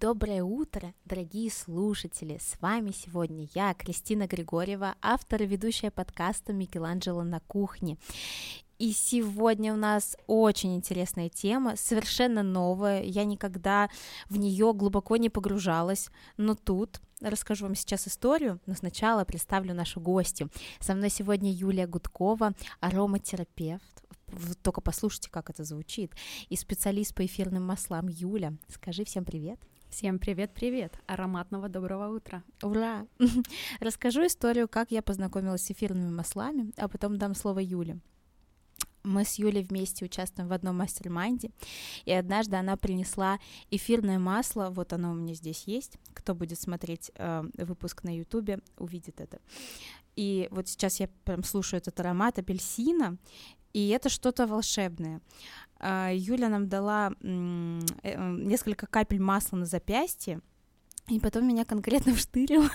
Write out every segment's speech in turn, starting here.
Доброе утро, дорогие слушатели! С вами сегодня я, Кристина Григорьева, автор и ведущая подкаста «Микеланджело на кухне». И сегодня у нас очень интересная тема, совершенно новая. Я никогда в нее глубоко не погружалась, но тут расскажу вам сейчас историю, но сначала представлю нашу гостью. Со мной сегодня Юлия Гудкова, ароматерапевт. Вы только послушайте, как это звучит. И специалист по эфирным маслам Юля. Скажи всем привет. Всем привет-привет! Ароматного доброго утра! Ура! Расскажу историю, как я познакомилась с эфирными маслами, а потом дам слово Юле мы с Юлей вместе участвуем в одном mastermind е, и однажды она принесла эфирное масло, вот оно у меня здесь есть, кто будет смотреть э, выпуск на ютубе, увидит это. И вот сейчас я прям слушаю этот аромат апельсина, и это что-то волшебное. Э, Юля нам дала э, несколько капель масла на запястье, и потом меня конкретно вштырило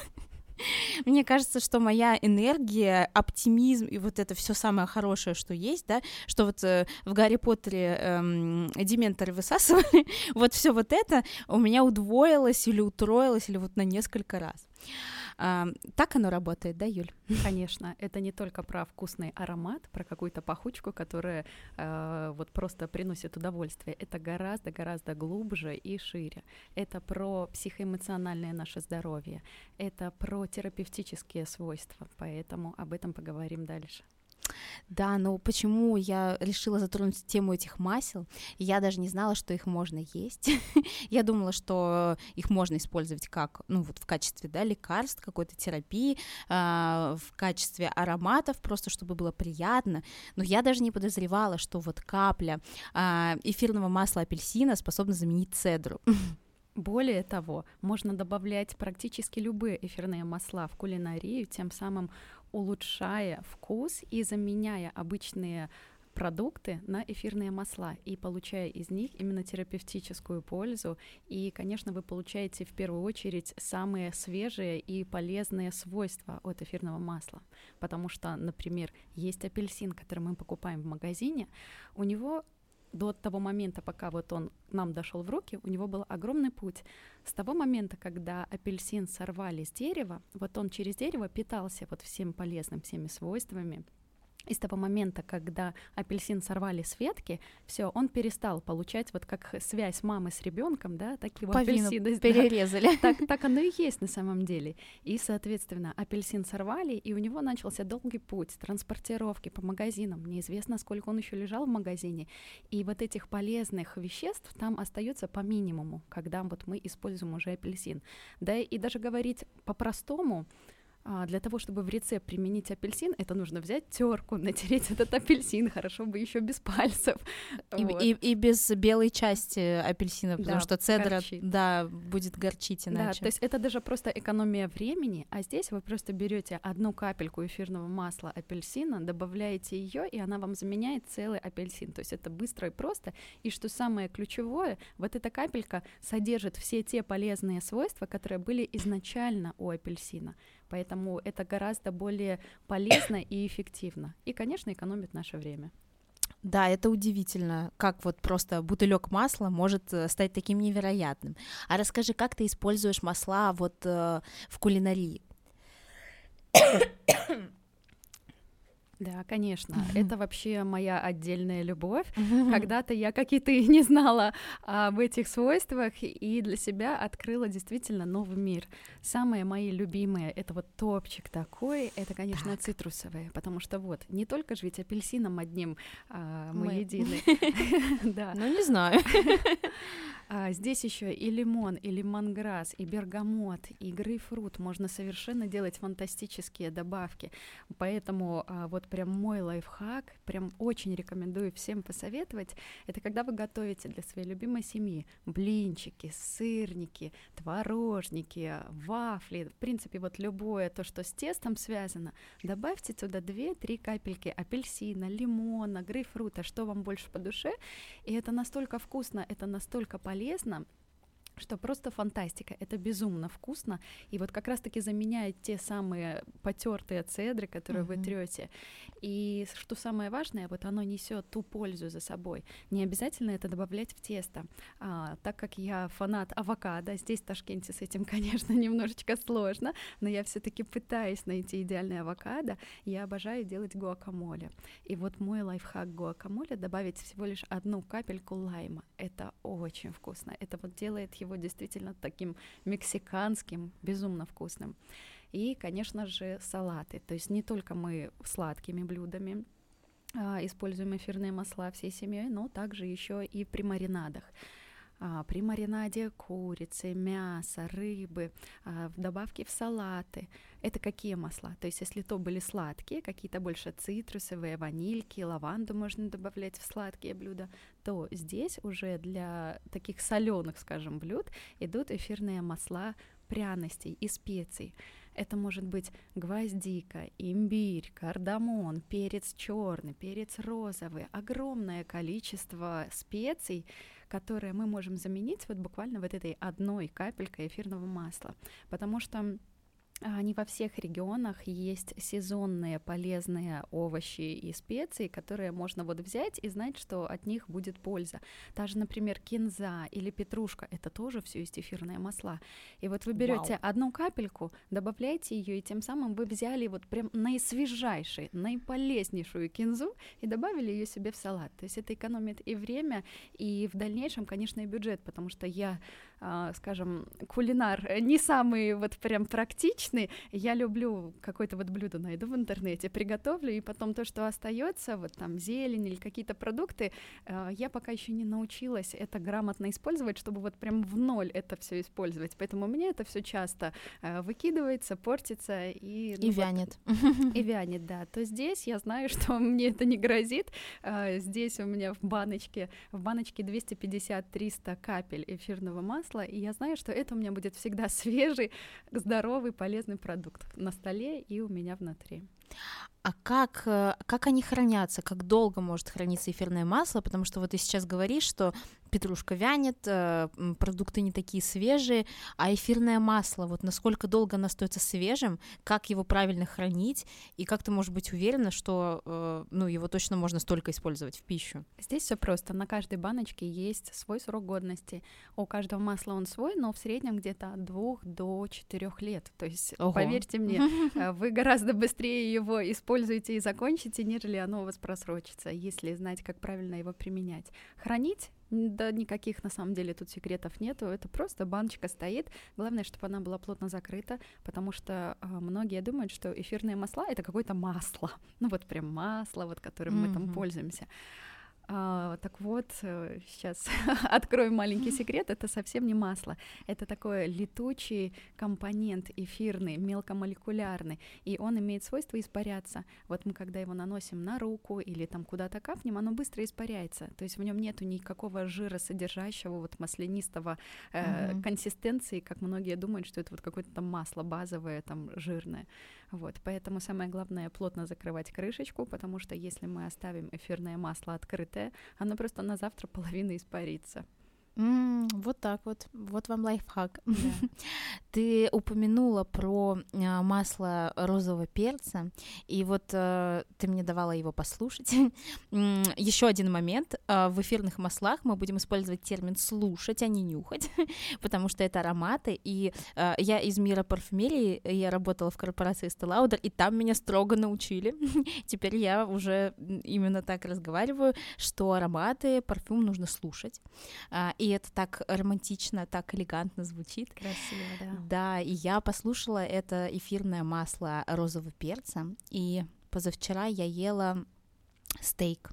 Мне кажется, что моя энергия, оптимизм и вот это все самое хорошее, что есть, да, что вот э, в Гарри Поттере эм, дементоры высасывали, вот все вот это у меня удвоилось или утроилось, или вот на несколько раз. А, так оно работает, да, Юль? Конечно, это не только про вкусный аромат, про какую-то пахучку, которая э, вот просто приносит удовольствие. Это гораздо-гораздо глубже и шире. Это про психоэмоциональное наше здоровье. Это про терапевтические свойства. Поэтому об этом поговорим дальше. Да, но почему я решила затронуть тему этих масел? Я даже не знала, что их можно есть. я думала, что их можно использовать как, ну вот в качестве, да, лекарств, какой-то терапии, э, в качестве ароматов, просто чтобы было приятно. Но я даже не подозревала, что вот капля э, эфирного масла апельсина способна заменить цедру. Более того, можно добавлять практически любые эфирные масла в кулинарию, тем самым улучшая вкус и заменяя обычные продукты на эфирные масла и получая из них именно терапевтическую пользу. И, конечно, вы получаете в первую очередь самые свежие и полезные свойства от эфирного масла. Потому что, например, есть апельсин, который мы покупаем в магазине, у него до того момента, пока вот он нам дошел в руки, у него был огромный путь. С того момента, когда апельсин сорвали с дерева, вот он через дерево питался вот всем полезным, всеми свойствами, и с того момента, когда апельсин сорвали с ветки, все, он перестал получать вот как связь мамы с ребенком, да, так его Повину апельсины перерезали. Да, так, так оно и есть на самом деле. И, соответственно, апельсин сорвали, и у него начался долгий путь транспортировки по магазинам. Неизвестно, сколько он еще лежал в магазине. И вот этих полезных веществ там остается по минимуму, когда вот мы используем уже апельсин. Да, и даже говорить по-простому, для того, чтобы в рецепт применить апельсин, это нужно взять терку, натереть этот апельсин, хорошо бы еще без пальцев. И, вот. и, и без белой части апельсина, потому да, что цедра, горчит. да, будет горчить иначе. Да, то есть это даже просто экономия времени, а здесь вы просто берете одну капельку эфирного масла апельсина, добавляете ее, и она вам заменяет целый апельсин. То есть это быстро и просто. И что самое ключевое, вот эта капелька содержит все те полезные свойства, которые были изначально у апельсина. Поэтому это гораздо более полезно и эффективно. И, конечно, экономит наше время. Да, это удивительно, как вот просто бутылек масла может э, стать таким невероятным. А расскажи, как ты используешь масла вот э, в кулинарии? Да, конечно. Mm-hmm. Это вообще моя отдельная любовь. Mm-hmm. Когда-то я, как и ты, не знала об этих свойствах и для себя открыла действительно новый мир. Самые мои любимые это вот топчик такой, это, конечно, так. цитрусовые, потому что вот не только же ведь апельсином одним а, мы, мы едины. Да. Ну не знаю. А, здесь еще и лимон, и лимонграсс, и бергамот, и грейпфрут. Можно совершенно делать фантастические добавки. Поэтому а, вот прям мой лайфхак, прям очень рекомендую всем посоветовать, это когда вы готовите для своей любимой семьи блинчики, сырники, творожники, вафли, в принципе, вот любое то, что с тестом связано, добавьте туда 2-3 капельки апельсина, лимона, грейпфрута, что вам больше по душе, и это настолько вкусно, это настолько полезно, полезно, что просто фантастика. Это безумно вкусно. И вот как раз-таки заменяет те самые потертые цедры, которые uh-huh. вы трете. И что самое важное, вот оно несет ту пользу за собой. Не обязательно это добавлять в тесто. А, так как я фанат авокадо, здесь в Ташкенте с этим, конечно, немножечко сложно, но я все-таки пытаюсь найти идеальный авокадо. Я обожаю делать гуакамоле. И вот мой лайфхак гуакамоле добавить всего лишь одну капельку лайма. Это очень вкусно. Это вот делает его действительно таким мексиканским, безумно вкусным. И, конечно же, салаты. То есть не только мы сладкими блюдами а, используем эфирные масла всей семьей, но также еще и при маринадах при маринаде курицы, мяса, рыбы, а, в добавке в салаты. Это какие масла? То есть если то были сладкие, какие-то больше цитрусовые, ванильки, лаванду можно добавлять в сладкие блюда, то здесь уже для таких соленых, скажем, блюд идут эфирные масла пряностей и специй. Это может быть гвоздика, имбирь, кардамон, перец черный, перец розовый, огромное количество специй, которые мы можем заменить вот буквально вот этой одной капелькой эфирного масла, потому что не во всех регионах есть сезонные полезные овощи и специи, которые можно вот взять и знать, что от них будет польза. Даже, например, кинза или петрушка, это тоже все есть эфирные масла. И вот вы берете одну капельку, добавляете ее, и тем самым вы взяли вот прям наисвежайшую, наиполезнейшую кинзу и добавили ее себе в салат. То есть это экономит и время, и в дальнейшем, конечно, и бюджет, потому что я а, скажем, кулинар э, не самый вот прям практичный. Я люблю какое-то вот блюдо найду в интернете, приготовлю, и потом то, что остается, вот там зелень или какие-то продукты, а, я пока еще не научилась это грамотно использовать, чтобы вот прям в ноль это все использовать. Поэтому у меня это все часто э, выкидывается, портится и... Ну, и вянет. Вот, и вянет, да. То здесь я знаю, что мне это не грозит. А, здесь у меня в баночке, в баночке 250-300 капель эфирного масла, масла, и я знаю, что это у меня будет всегда свежий, здоровый, полезный продукт на столе и у меня внутри. А как, э, как они хранятся, как долго может храниться эфирное масло? Потому что вот ты сейчас говоришь, что петрушка вянет, э, продукты не такие свежие, а эфирное масло, вот насколько долго оно остается свежим, как его правильно хранить, и как ты можешь быть уверена, что э, ну, его точно можно столько использовать в пищу? Здесь все просто. На каждой баночке есть свой срок годности. У каждого масла он свой, но в среднем где-то от двух до четырех лет. То есть, Ого. поверьте мне, вы гораздо быстрее его используете и закончите, нежели оно у вас просрочится, если знать, как правильно его применять. Хранить да никаких на самом деле тут секретов нету, это просто баночка стоит. Главное, чтобы она была плотно закрыта, потому что э, многие думают, что эфирные масла это какое-то масло, ну вот прям масло, вот которым mm-hmm. мы там пользуемся. А, так вот, сейчас э, открою маленький секрет, это совсем не масло, это такой летучий компонент эфирный, мелкомолекулярный, и он имеет свойство испаряться. Вот мы когда его наносим на руку или там куда-то капнем, оно быстро испаряется, то есть в нем нету никакого жира содержащего вот маслянистого э, uh-huh. консистенции, как многие думают, что это вот какое-то там масло базовое, там жирное. Вот, поэтому самое главное плотно закрывать крышечку, потому что если мы оставим эфирное масло открытое, оно просто на завтра половина испарится. Mm, вот так вот, вот вам лайфхак. Да. Ты упомянула про э, масло розового перца, и вот э, ты мне давала его послушать. Еще один момент: э, в эфирных маслах мы будем использовать термин слушать, а не нюхать, потому что это ароматы. И э, я из мира парфюмерии, я работала в корпорации Estee и там меня строго научили. Теперь я уже именно так разговариваю, что ароматы, парфюм нужно слушать и это так романтично, так элегантно звучит. Красиво, да. Да, и я послушала это эфирное масло розового перца, и позавчера я ела стейк.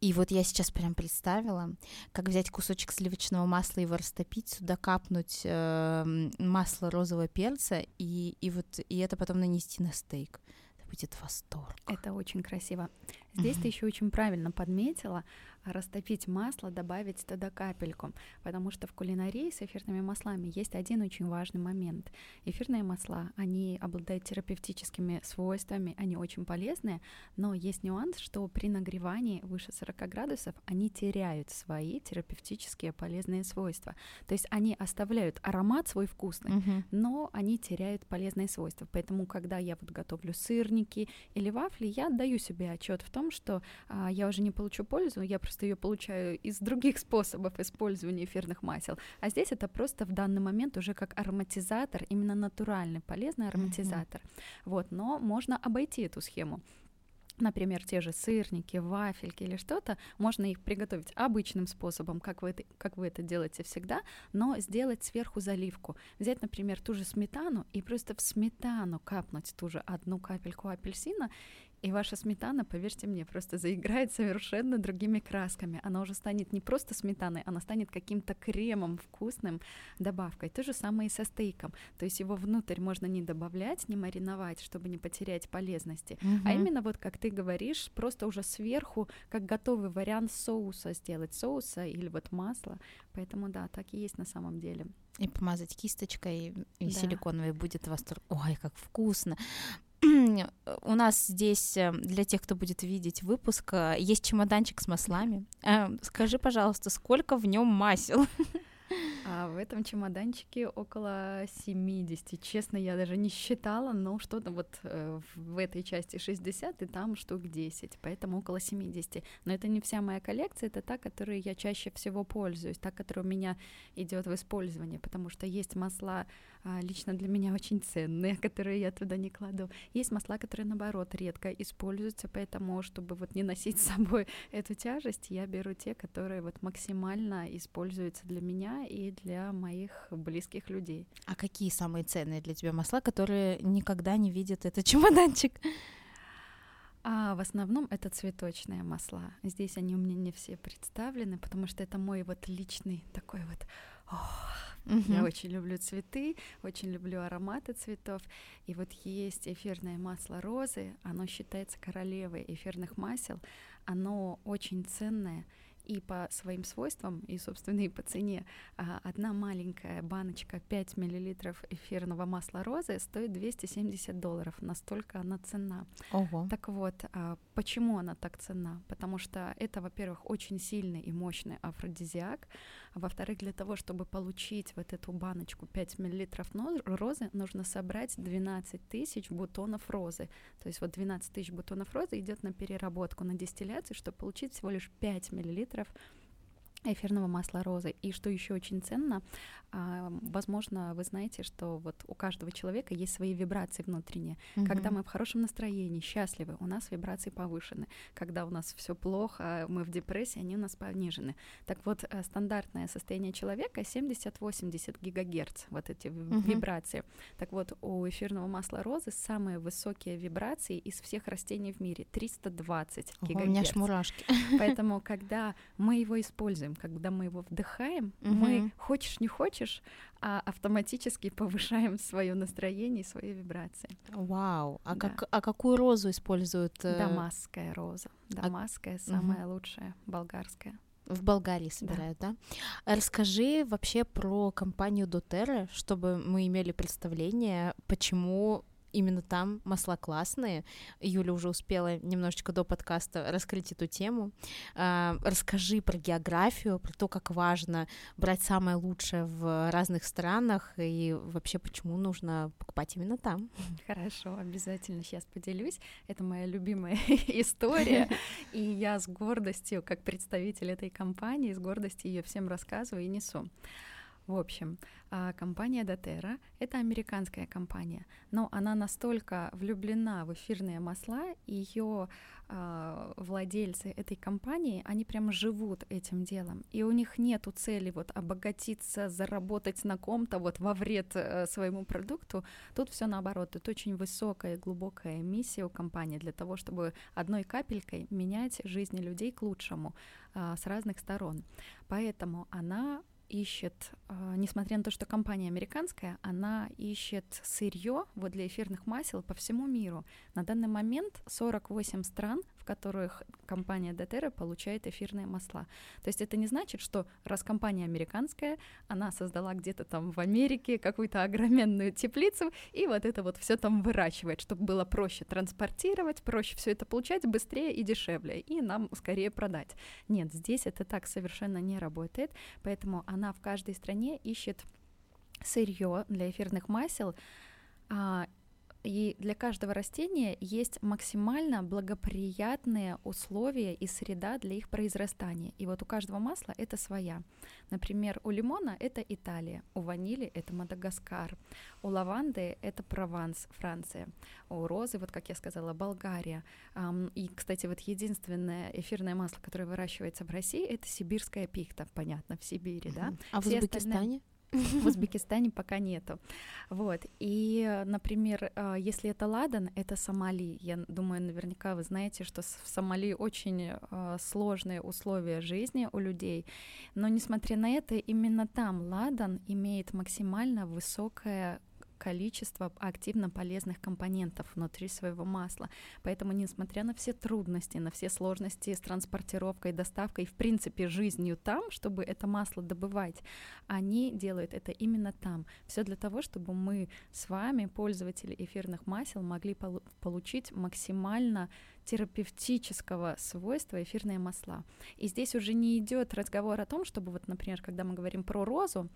И вот я сейчас прям представила, как взять кусочек сливочного масла, его растопить, сюда капнуть э, масло розового перца, и, и вот и это потом нанести на стейк будет восторг. Это очень красиво. Здесь mm-hmm. ты еще очень правильно подметила растопить масло, добавить туда капельку, потому что в кулинарии с эфирными маслами есть один очень важный момент. Эфирные масла, они обладают терапевтическими свойствами, они очень полезные, но есть нюанс, что при нагревании выше 40 градусов они теряют свои терапевтические полезные свойства. То есть они оставляют аромат свой вкусный, uh-huh. но они теряют полезные свойства. Поэтому, когда я вот готовлю сырники или вафли, я даю себе отчет в том, что а, я уже не получу пользу, я просто ее получаю из других способов использования эфирных масел. А здесь это просто в данный момент уже как ароматизатор, именно натуральный, полезный ароматизатор. Mm-hmm. Вот, но можно обойти эту схему например, те же сырники, вафельки или что-то, можно их приготовить обычным способом, как вы, это, как вы это делаете всегда, но сделать сверху заливку. Взять, например, ту же сметану и просто в сметану капнуть ту же одну капельку апельсина и ваша сметана, поверьте мне, просто заиграет совершенно другими красками. Она уже станет не просто сметаной, она станет каким-то кремом вкусным добавкой. То же самое и со стейком. То есть его внутрь можно не добавлять, не мариновать, чтобы не потерять полезности. Угу. А именно вот, как ты говоришь, просто уже сверху, как готовый вариант соуса сделать, соуса или вот масла. Поэтому да, так и есть на самом деле. И помазать кисточкой и да. силиконовой будет восторг. Ой, как вкусно у нас здесь э, для тех, кто будет видеть выпуск, э, есть чемоданчик с маслами. Э, скажи, пожалуйста, сколько в нем масел? А в этом чемоданчике около 70. Честно, я даже не считала, но что-то вот э, в этой части 60 и там штук 10, поэтому около 70. Но это не вся моя коллекция, это та, которой я чаще всего пользуюсь, та, которая у меня идет в использование, потому что есть масла а, лично для меня очень ценные, которые я туда не кладу. Есть масла, которые наоборот редко используются, поэтому, чтобы вот не носить с собой эту тяжесть, я беру те, которые вот максимально используются для меня и для моих близких людей. А какие самые ценные для тебя масла, которые никогда не видят этот чемоданчик? А в основном это цветочные масла. Здесь они у меня не все представлены, потому что это мой вот личный такой вот Угу. Я очень люблю цветы, очень люблю ароматы цветов. И вот есть эфирное масло розы, оно считается королевой эфирных масел. Оно очень ценное и по своим свойствам, и, собственно, и по цене. А, одна маленькая баночка 5 мл эфирного масла розы стоит 270 долларов. Настолько она цена. Ого. Так вот, а, почему она так цена? Потому что это, во-первых, очень сильный и мощный афродизиак. А во-вторых, для того, чтобы получить вот эту баночку 5 мл розы, нужно собрать 12 тысяч бутонов розы. То есть вот 12 тысяч бутонов розы идет на переработку, на дистилляцию, чтобы получить всего лишь 5 миллилитров эфирного масла розы. И что еще очень ценно, а, возможно, вы знаете, что вот у каждого человека есть свои вибрации внутренние. Mm-hmm. Когда мы в хорошем настроении, счастливы, у нас вибрации повышены. Когда у нас все плохо, мы в депрессии, они у нас понижены. Так вот, э, стандартное состояние человека 70-80 гигагерц, вот эти mm-hmm. вибрации. Так вот, у эфирного масла розы самые высокие вибрации из всех растений в мире 320 Ого, гигагерц. У меня шмурашки. Поэтому, когда мы его используем, когда мы его вдыхаем, mm-hmm. мы хочешь не хочешь а автоматически повышаем свое настроение и свои вибрации. Вау! А, да. как, а какую розу используют? Э, Дамасская роза. Дамасская а... самая угу. лучшая, болгарская. В Болгарии собирают, да. да? Расскажи вообще про компанию Дотерра, чтобы мы имели представление, почему именно там масла классные. Юля уже успела немножечко до подкаста раскрыть эту тему. А, расскажи про географию, про то, как важно брать самое лучшее в разных странах и вообще почему нужно покупать именно там. Хорошо, обязательно сейчас поделюсь. Это моя любимая история, и я с гордостью, как представитель этой компании, с гордостью ее всем рассказываю и несу. В общем, а, компания Дотерра — это американская компания, но она настолько влюблена в эфирные масла, ее а, владельцы этой компании, они прямо живут этим делом, и у них нету цели вот обогатиться, заработать на ком-то вот во вред э, своему продукту. Тут все наоборот, это очень высокая и глубокая миссия у компании для того, чтобы одной капелькой менять жизни людей к лучшему а, с разных сторон. Поэтому она ищет, а, несмотря на то, что компания американская, она ищет сырье вот для эфирных масел по всему миру. На данный момент 48 стран которых компания Дотерра получает эфирные масла. То есть это не значит, что раз компания американская, она создала где-то там в Америке какую-то огроменную теплицу и вот это вот все там выращивает, чтобы было проще транспортировать, проще все это получать быстрее и дешевле, и нам скорее продать. Нет, здесь это так совершенно не работает, поэтому она в каждой стране ищет сырье для эфирных масел, а, и для каждого растения есть максимально благоприятные условия и среда для их произрастания. И вот у каждого масла это своя. Например, у лимона это Италия, у ванили это Мадагаскар, у лаванды это Прованс, Франция, у розы, вот как я сказала, Болгария. И, кстати, вот единственное эфирное масло, которое выращивается в России, это сибирская пихта, понятно, в Сибири, да. А в Узбекистане? Остальные... В Узбекистане пока нету. Вот. И, например, а, если это ладан, это Сомали. Я думаю, наверняка вы знаете, что в Сомали очень а, сложные условия жизни у людей. Но, несмотря на это, именно там ладан имеет максимально высокое количество активно полезных компонентов внутри своего масла. Поэтому, несмотря на все трудности, на все сложности с транспортировкой, доставкой, в принципе, жизнью там, чтобы это масло добывать, они делают это именно там. Все для того, чтобы мы с вами, пользователи эфирных масел, могли пол- получить максимально терапевтического свойства эфирные масла. И здесь уже не идет разговор о том, чтобы вот, например, когда мы говорим про розу,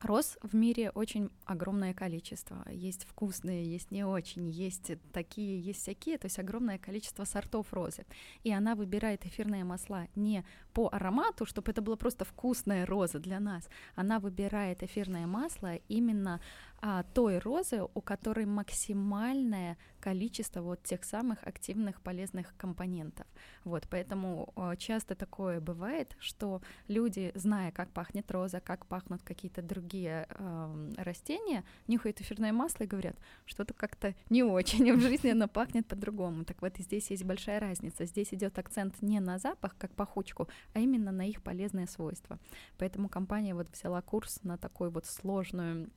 Роз в мире очень огромное количество. Есть вкусные, есть не очень, есть такие, есть всякие, то есть огромное количество сортов розы. И она выбирает эфирные масла не по аромату, чтобы это было просто вкусная роза для нас. Она выбирает эфирное масло именно а, той розы, у которой максимальное количество вот тех самых активных полезных компонентов. Вот, поэтому а, часто такое бывает, что люди, зная, как пахнет роза, как пахнут какие-то другие э, растения, нюхают эфирное масло и говорят, что-то как-то не очень, в жизни оно пахнет по-другому. Так вот, здесь есть большая разница. Здесь идет акцент не на запах, как пахучку, а именно на их полезные свойства. Поэтому компания вот взяла курс на такой вот сложную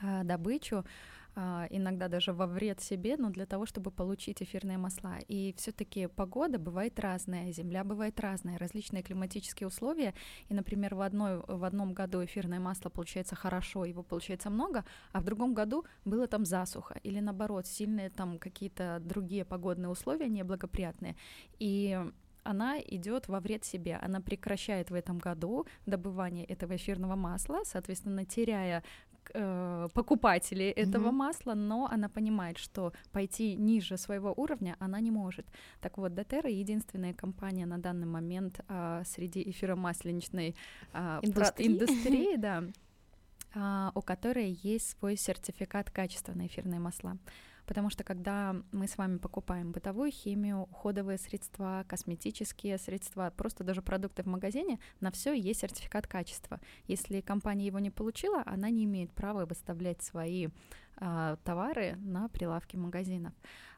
а, добычу, а, иногда даже во вред себе, но для того, чтобы получить эфирные масла. И все-таки погода бывает разная, земля бывает разная, различные климатические условия. И, например, в, одной, в одном году эфирное масло получается хорошо, его получается много, а в другом году было там засуха или наоборот сильные там какие-то другие погодные условия неблагоприятные. И она идет во вред себе. Она прекращает в этом году добывание этого эфирного масла, соответственно, теряя э, покупателей этого mm-hmm. масла, но она понимает, что пойти ниже своего уровня она не может. Так вот, Дотера единственная компания на данный момент э, среди эфиромасленичной э, индустрии, индустрии да, э, у которой есть свой сертификат качества на эфирные масла потому что когда мы с вами покупаем бытовую химию, уходовые средства, косметические средства, просто даже продукты в магазине, на все есть сертификат качества. Если компания его не получила, она не имеет права выставлять свои товары на прилавке магазинов.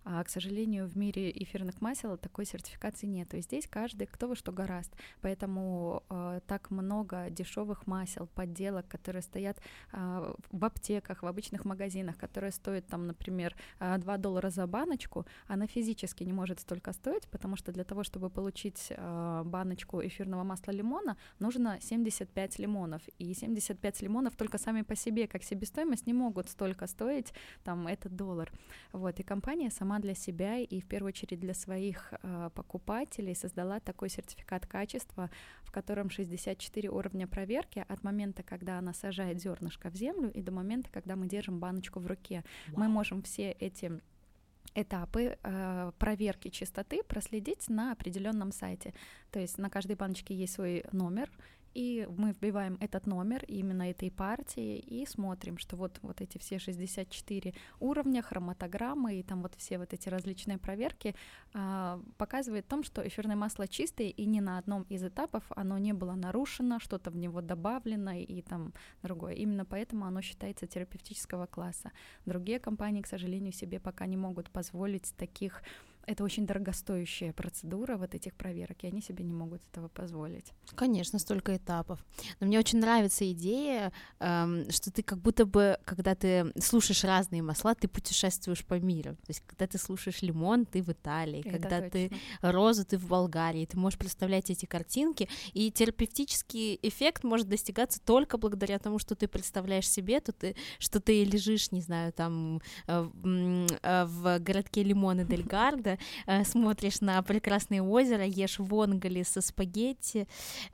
А, к сожалению, в мире эфирных масел такой сертификации нет. И здесь каждый кто во что гораст. Поэтому э, так много дешевых масел, подделок, которые стоят э, в аптеках, в обычных магазинах, которые стоят там, например, 2 доллара за баночку, она физически не может столько стоить, потому что для того, чтобы получить э, баночку эфирного масла лимона, нужно 75 лимонов. И 75 лимонов только сами по себе, как себестоимость, не могут столько стоить, там, этот доллар. Вот, и компания сама сама для себя и в первую очередь для своих э, покупателей создала такой сертификат качества, в котором 64 уровня проверки от момента, когда она сажает зернышко в землю, и до момента, когда мы держим баночку в руке. Wow. Мы можем все эти этапы э, проверки чистоты проследить на определенном сайте. То есть на каждой баночке есть свой номер, и мы вбиваем этот номер именно этой партии и смотрим, что вот, вот эти все 64 уровня, хроматограммы и там вот все вот эти различные проверки а, показывают о том, что эфирное масло чистое и ни на одном из этапов оно не было нарушено, что-то в него добавлено и там другое. Именно поэтому оно считается терапевтического класса. Другие компании, к сожалению, себе пока не могут позволить таких это очень дорогостоящая процедура вот этих проверок, и они себе не могут этого позволить. Конечно, столько этапов. Но мне очень нравится идея, эм, что ты как будто бы, когда ты слушаешь разные масла, ты путешествуешь по миру. То есть, когда ты слушаешь лимон, ты в Италии, это когда точно. ты розу, ты в Болгарии, ты можешь представлять эти картинки, и терапевтический эффект может достигаться только благодаря тому, что ты представляешь себе, то ты, что ты лежишь, не знаю, там э, э, в городке Лимоны Дель Гарда, э, смотришь на прекрасное озеро, ешь вонгали со спагетти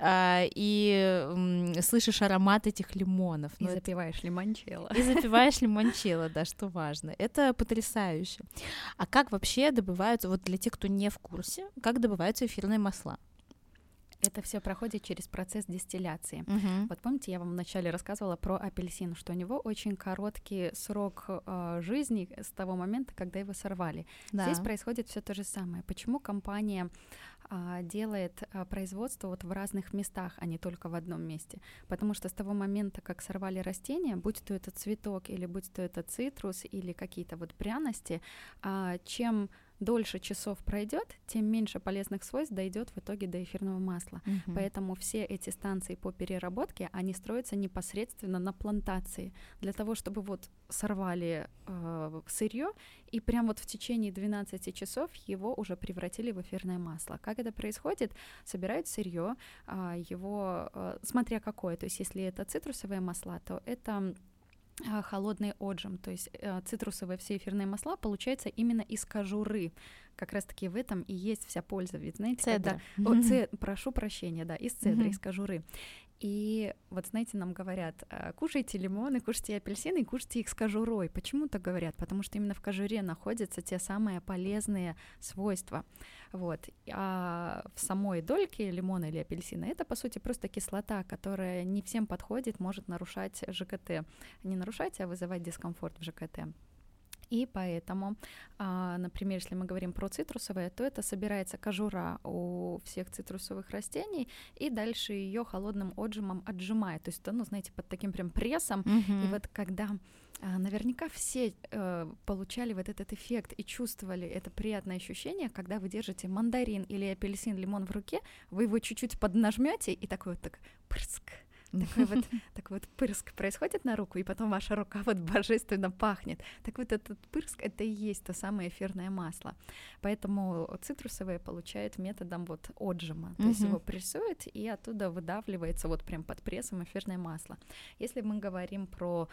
и слышишь аромат этих лимонов. И ну, запиваешь это... лимончелло. И запиваешь лимончелло, да, что важно. Это потрясающе. А как вообще добываются, вот для тех, кто не в курсе, как добываются эфирные масла? Это все проходит через процесс дистилляции. Угу. Вот помните, я вам вначале рассказывала про апельсин, что у него очень короткий срок э, жизни с того момента, когда его сорвали. Да. Здесь происходит все то же самое. Почему компания э, делает э, производство вот в разных местах, а не только в одном месте? Потому что с того момента, как сорвали растение, будь то это цветок или будь то это цитрус или какие-то вот пряности, э, чем дольше часов пройдет, тем меньше полезных свойств дойдет в итоге до эфирного масла. Угу. Поэтому все эти станции по переработке, они строятся непосредственно на плантации, для того, чтобы вот сорвали э, сырье и прям вот в течение 12 часов его уже превратили в эфирное масло. Как это происходит? Собирают сырье, э, его, э, смотря какое, то есть если это цитрусовые масла, то это а, холодный отжим, то есть э, цитрусовые все эфирные масла получаются именно из кожуры. Как раз-таки в этом и есть вся польза. Ведь знаете, цедра. когда... О, цед... Прошу прощения, да, из цедры, из кожуры. И вот, знаете, нам говорят, «А, кушайте лимоны, кушайте апельсины, кушайте их с кожурой. Почему так говорят? Потому что именно в кожуре находятся те самые полезные свойства. Вот. А в самой дольке лимона или апельсина это, по сути, просто кислота, которая не всем подходит, может нарушать ЖКТ. Не нарушать, а вызывать дискомфорт в ЖКТ. И поэтому, а, например, если мы говорим про цитрусовые, то это собирается кожура у всех цитрусовых растений, и дальше ее холодным отжимом отжимает. То есть, ну, знаете, под таким прям прессом. Mm-hmm. И вот когда а, наверняка все э, получали вот этот эффект и чувствовали это приятное ощущение, когда вы держите мандарин или апельсин, лимон в руке, вы его чуть-чуть поднажмете и такой вот так прыск, такой вот, такой вот пырск происходит на руку, и потом ваша рука вот божественно пахнет. Так вот этот пырск — это и есть то самое эфирное масло. Поэтому цитрусовые получают методом вот отжима, то есть его прессуют, и оттуда выдавливается вот прям под прессом эфирное масло. Если мы говорим про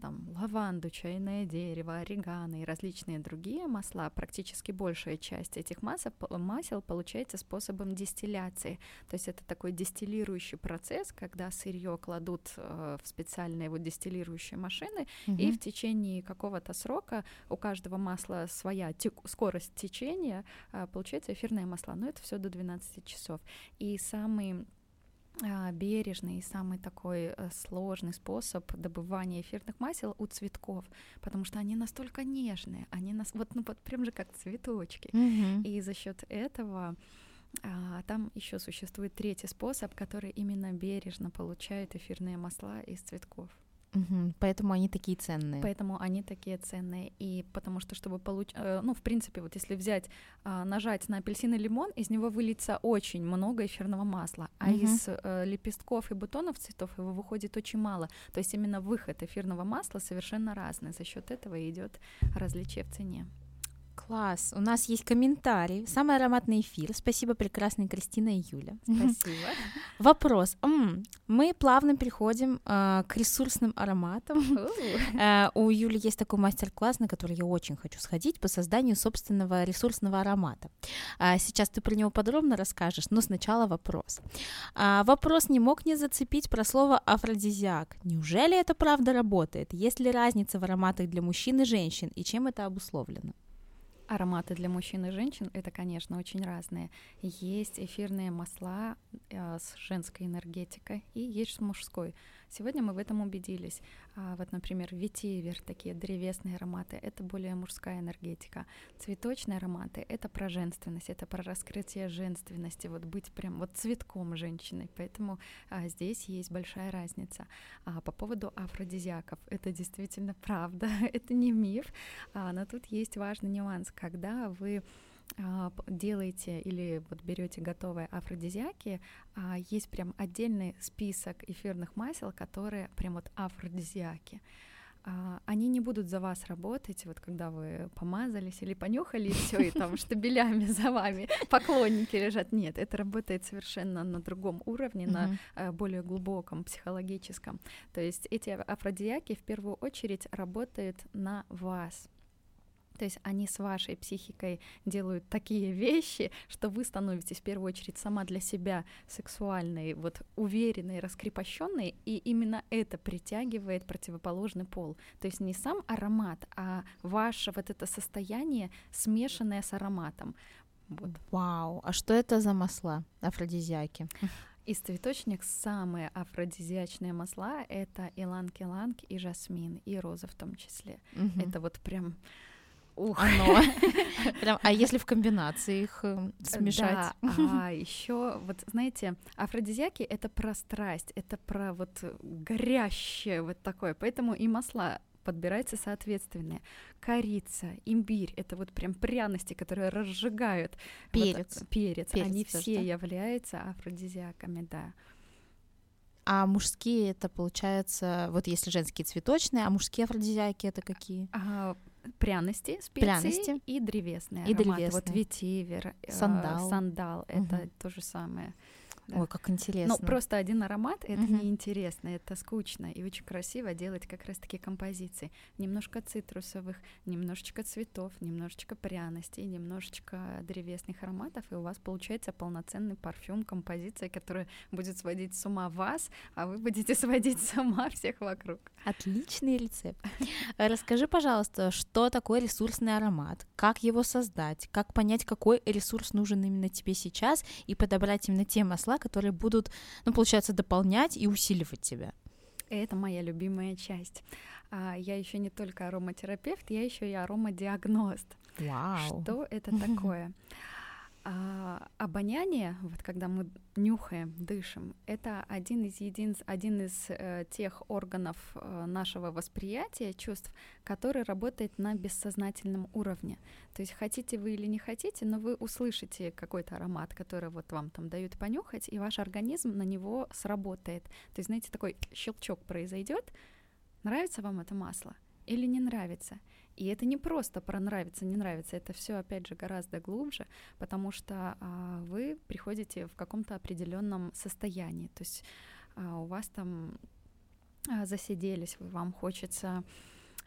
там лаванду, чайное дерево, орегано и различные другие масла, практически большая часть этих масел, масел получается способом дистилляции. То есть это такой дистиллирующий процесс, когда сырье кладут э, в специальные вот дистиллирующие машины, угу. и в течение какого-то срока у каждого масла своя тек- скорость течения, э, получается эфирное масло. Но это все до 12 часов. И самый а, бережный и самый такой э, сложный способ добывания эфирных масел у цветков, потому что они настолько нежные, они нас вот ну вот прям же как цветочки, mm-hmm. и за счет этого а, там еще существует третий способ, который именно бережно получает эфирные масла из цветков. Угу, поэтому они такие ценные. Поэтому они такие ценные. И потому что, чтобы получить, э, ну, в принципе, вот если взять, э, нажать на апельсин и лимон, из него выльется очень много эфирного масла, а угу. из э, лепестков и бутонов цветов его выходит очень мало. То есть именно выход эфирного масла совершенно разный. За счет этого идет различие в цене. Класс. У нас есть комментарий. Самый ароматный эфир. Спасибо, прекрасная Кристина и Юля. Спасибо. Вопрос. Мы плавно переходим э, к ресурсным ароматам. Э, у Юли есть такой мастер-класс, на который я очень хочу сходить по созданию собственного ресурсного аромата. А, сейчас ты про него подробно расскажешь, но сначала вопрос. А, вопрос не мог не зацепить про слово афродизиак. Неужели это правда работает? Есть ли разница в ароматах для мужчин и женщин, и чем это обусловлено? Ароматы для мужчин и женщин это, конечно, очень разные. Есть эфирные масла э, с женской энергетикой и есть с мужской. Сегодня мы в этом убедились. А вот, например, ветивер, такие древесные ароматы, это более мужская энергетика. Цветочные ароматы — это про женственность, это про раскрытие женственности, вот быть прям вот цветком женщины. Поэтому а, здесь есть большая разница. А по поводу афродизиаков, это действительно правда, это не миф, а, но тут есть важный нюанс, когда вы делаете или вот берете готовые афродизиаки, а, есть прям отдельный список эфирных масел, которые прям вот афродизиаки. А, они не будут за вас работать, вот когда вы помазались или понюхали, и все, и там штабелями за вами поклонники лежат. Нет, это работает совершенно на другом уровне, на э, более глубоком психологическом. То есть эти афродиаки в первую очередь работают на вас. То есть они с вашей психикой делают такие вещи, что вы становитесь в первую очередь сама для себя сексуальной, вот уверенной, раскрепощенной, и именно это притягивает противоположный пол. То есть не сам аромат, а ваше вот это состояние, смешанное с ароматом. Вот. Вау, а что это за масла, афродизиаки? Из цветочник самые афродизиачные масла — это иланг-иланг и жасмин, и роза в том числе. Угу. Это вот прям Ух. Оно. Прям, а если в комбинации их э, смешать? Да, а еще, вот знаете, афродизиаки — это про страсть, это про вот горящее вот такое, поэтому и масла подбираются соответственные. Корица, имбирь — это вот прям пряности, которые разжигают. Перец. Вот, перец. перец. Они все да? являются афродизиаками, да. А мужские это получается, вот если женские цветочные, а мужские афродизиаки это какие? А, пряности, специи пряности. и древесные и ароматы. Древесные. Вот ветивер, сандал, э, сандал угу. это то же самое. Да. Ой, как интересно. Ну, просто один аромат — это угу. неинтересно, это скучно, и очень красиво делать как раз-таки композиции. Немножко цитрусовых, немножечко цветов, немножечко пряностей, немножечко древесных ароматов, и у вас получается полноценный парфюм, композиция, которая будет сводить с ума вас, а вы будете сводить с ума всех вокруг. Отличный рецепт. Расскажи, пожалуйста, что такое ресурсный аромат, как его создать, как понять, какой ресурс нужен именно тебе сейчас, и подобрать именно те масла, которые будут, ну, получается, дополнять и усиливать тебя. Это моя любимая часть. А, я еще не только ароматерапевт, я еще и аромадиагност. Вау. Что это такое? А, обоняние, вот когда мы нюхаем, дышим, это один из един, один из э, тех органов э, нашего восприятия чувств, который работает на бессознательном уровне. То есть хотите вы или не хотите, но вы услышите какой-то аромат, который вот вам там дают понюхать, и ваш организм на него сработает. То есть, знаете, такой щелчок произойдет. Нравится вам это масло или не нравится? И это не просто про нравится, не нравится, это все опять же гораздо глубже, потому что а, вы приходите в каком-то определенном состоянии, то есть а, у вас там а, засиделись, вам хочется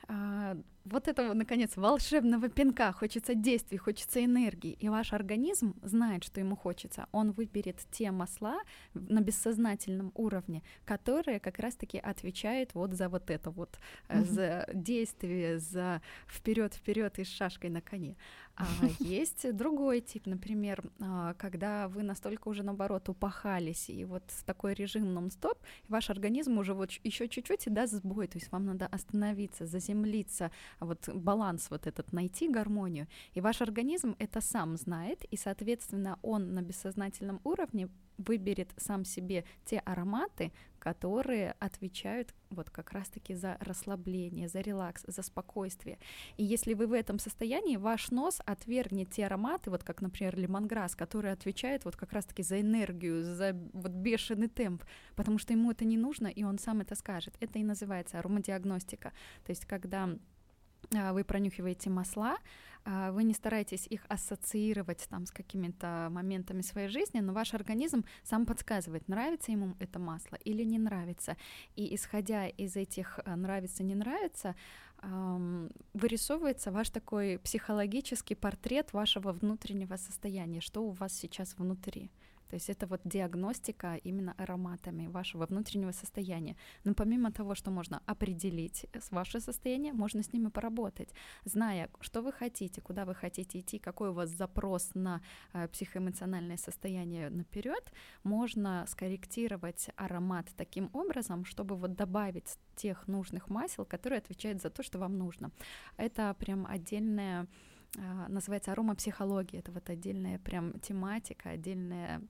а, вот этого, наконец, волшебного пинка, хочется действий, хочется энергии, и ваш организм знает, что ему хочется. Он выберет те масла на бессознательном уровне, которые как раз-таки отвечают вот за вот это вот, mm-hmm. за действие, за вперед вперед и с шашкой на коне. А есть другой тип, например, а, когда вы настолько уже наоборот упахались, и вот такой режим нон-стоп, ваш организм уже вот еще чуть-чуть и даст сбой, то есть вам надо остановиться, заземлиться, вот баланс вот этот найти, гармонию. И ваш организм это сам знает, и, соответственно, он на бессознательном уровне выберет сам себе те ароматы, которые отвечают вот как раз-таки за расслабление, за релакс, за спокойствие. И если вы в этом состоянии, ваш нос отвергнет те ароматы, вот как, например, лимонграсс, который отвечает вот как раз-таки за энергию, за вот бешеный темп, потому что ему это не нужно, и он сам это скажет. Это и называется аромадиагностика. То есть когда вы пронюхиваете масла, а, вы не стараетесь их ассоциировать там с какими-то моментами своей жизни, но ваш организм сам подсказывает, нравится ему это масло или не нравится. И исходя из этих а, нравится, не нравится, вырисовывается ваш такой психологический портрет вашего внутреннего состояния, что у вас сейчас внутри. То есть это вот диагностика именно ароматами вашего внутреннего состояния. Но помимо того, что можно определить ваше состояние, можно с ними поработать, зная, что вы хотите, куда вы хотите идти, какой у вас запрос на э, психоэмоциональное состояние наперед, можно скорректировать аромат таким образом, чтобы вот добавить тех нужных масел, которые отвечают за то, что вам нужно. Это прям отдельная э, называется аромапсихология. Это вот отдельная прям тематика, отдельная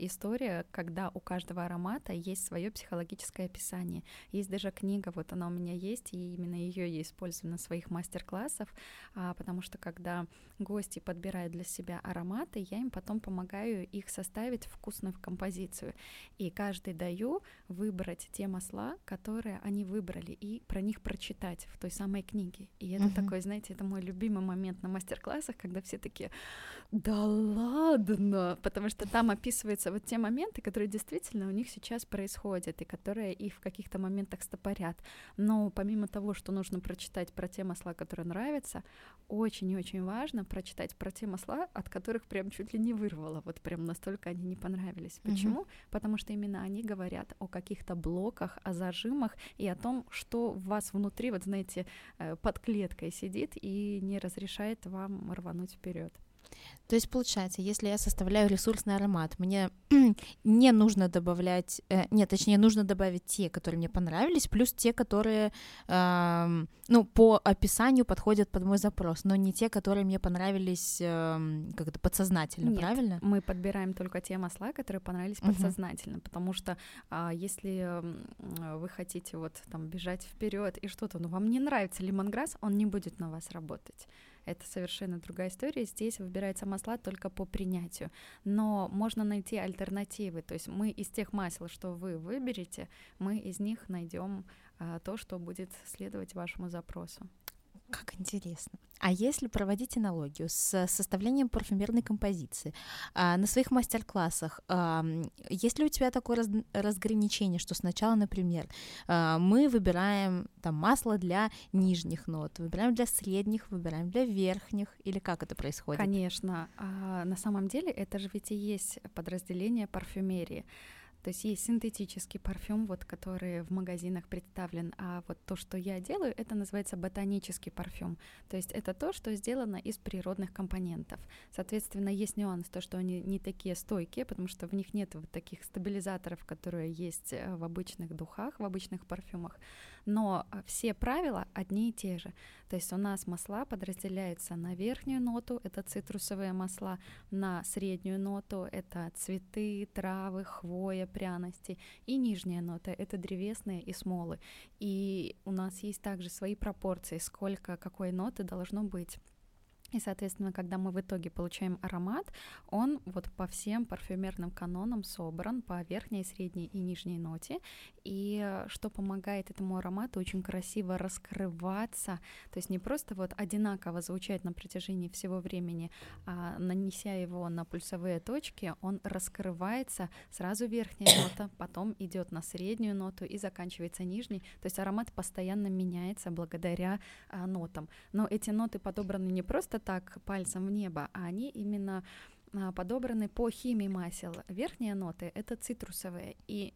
история, когда у каждого аромата есть свое психологическое описание. Есть даже книга, вот она у меня есть, и именно ее я использую на своих мастер-классах, а, потому что когда гости подбирают для себя ароматы, я им потом помогаю их составить вкусную композицию. И каждый даю выбрать те масла, которые они выбрали, и про них прочитать в той самой книге. И это uh-huh. такой, знаете, это мой любимый момент на мастер-классах, когда все такие, да ладно, потому что там описываются вот те моменты, которые действительно у них сейчас происходят и которые их в каких-то моментах стопорят. Но помимо того, что нужно прочитать про те масла, которые нравятся, очень и очень важно прочитать про те масла, от которых прям чуть ли не вырвало, вот прям настолько они не понравились. Почему? Mm-hmm. Потому что именно они говорят о каких-то блоках, о зажимах и о том, что у вас внутри, вот знаете, э, под клеткой сидит и не разрешает вам рвануть вперед. То есть, получается, если я составляю ресурсный аромат, мне не нужно добавлять, э, нет, точнее, нужно добавить те, которые мне понравились, плюс те, которые, э, ну, по описанию подходят под мой запрос, но не те, которые мне понравились э, как-то подсознательно, нет, правильно? мы подбираем только те масла, которые понравились uh-huh. подсознательно, потому что э, если э, вы хотите вот там бежать вперед и что-то, ну, вам не нравится лимонграсс, он не будет на вас работать это совершенно другая история. Здесь выбирается масла только по принятию. Но можно найти альтернативы. То есть мы из тех масел, что вы выберете, мы из них найдем а, то, что будет следовать вашему запросу. Как интересно. А если проводить аналогию с составлением парфюмерной композиции, а, на своих мастер-классах, есть ли у тебя такое раз, разграничение, что сначала, например, а, мы выбираем там масло для нижних нот, выбираем для средних, выбираем для верхних, или как это происходит? Конечно. А, на самом деле это же ведь и есть подразделение парфюмерии. То есть есть синтетический парфюм, вот, который в магазинах представлен, а вот то, что я делаю, это называется ботанический парфюм. То есть это то, что сделано из природных компонентов. Соответственно, есть нюанс, то, что они не такие стойкие, потому что в них нет вот таких стабилизаторов, которые есть э, в обычных духах, в обычных парфюмах но все правила одни и те же. То есть у нас масла подразделяются на верхнюю ноту, это цитрусовые масла, на среднюю ноту, это цветы, травы, хвоя, пряности, и нижняя нота, это древесные и смолы. И у нас есть также свои пропорции, сколько какой ноты должно быть. И, соответственно, когда мы в итоге получаем аромат, он вот по всем парфюмерным канонам собран по верхней, средней и нижней ноте. И что помогает этому аромату очень красиво раскрываться, то есть не просто вот одинаково звучать на протяжении всего времени, а нанеся его на пульсовые точки, он раскрывается сразу верхняя нота, потом идет на среднюю ноту и заканчивается нижней. То есть аромат постоянно меняется благодаря а, нотам. Но эти ноты подобраны не просто так пальцем в небо, а они именно а, подобраны по химии масел. Верхние ноты — это цитрусовые, и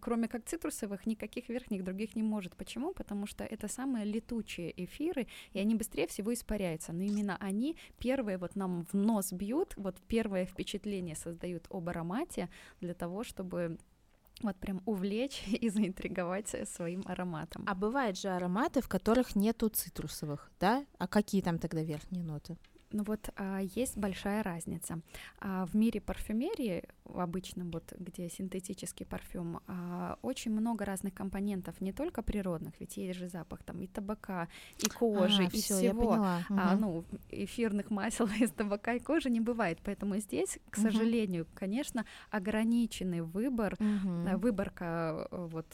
кроме как цитрусовых, никаких верхних других не может. Почему? Потому что это самые летучие эфиры, и они быстрее всего испаряются. Но именно они первые вот нам в нос бьют, вот первое впечатление создают об аромате для того, чтобы вот прям увлечь и заинтриговать своим ароматом. А бывают же ароматы, в которых нету цитрусовых, да? А какие там тогда верхние ноты? Ну вот а, есть большая разница. А, в мире парфюмерии, в обычном вот, где синтетический парфюм, а, очень много разных компонентов, не только природных, ведь есть же запах там и табака, и кожи, а, и всё, всего. Я А, ну, эфирных масел из табака и кожи не бывает, поэтому здесь, к угу. сожалению, конечно, ограниченный выбор, угу. выборка э, вот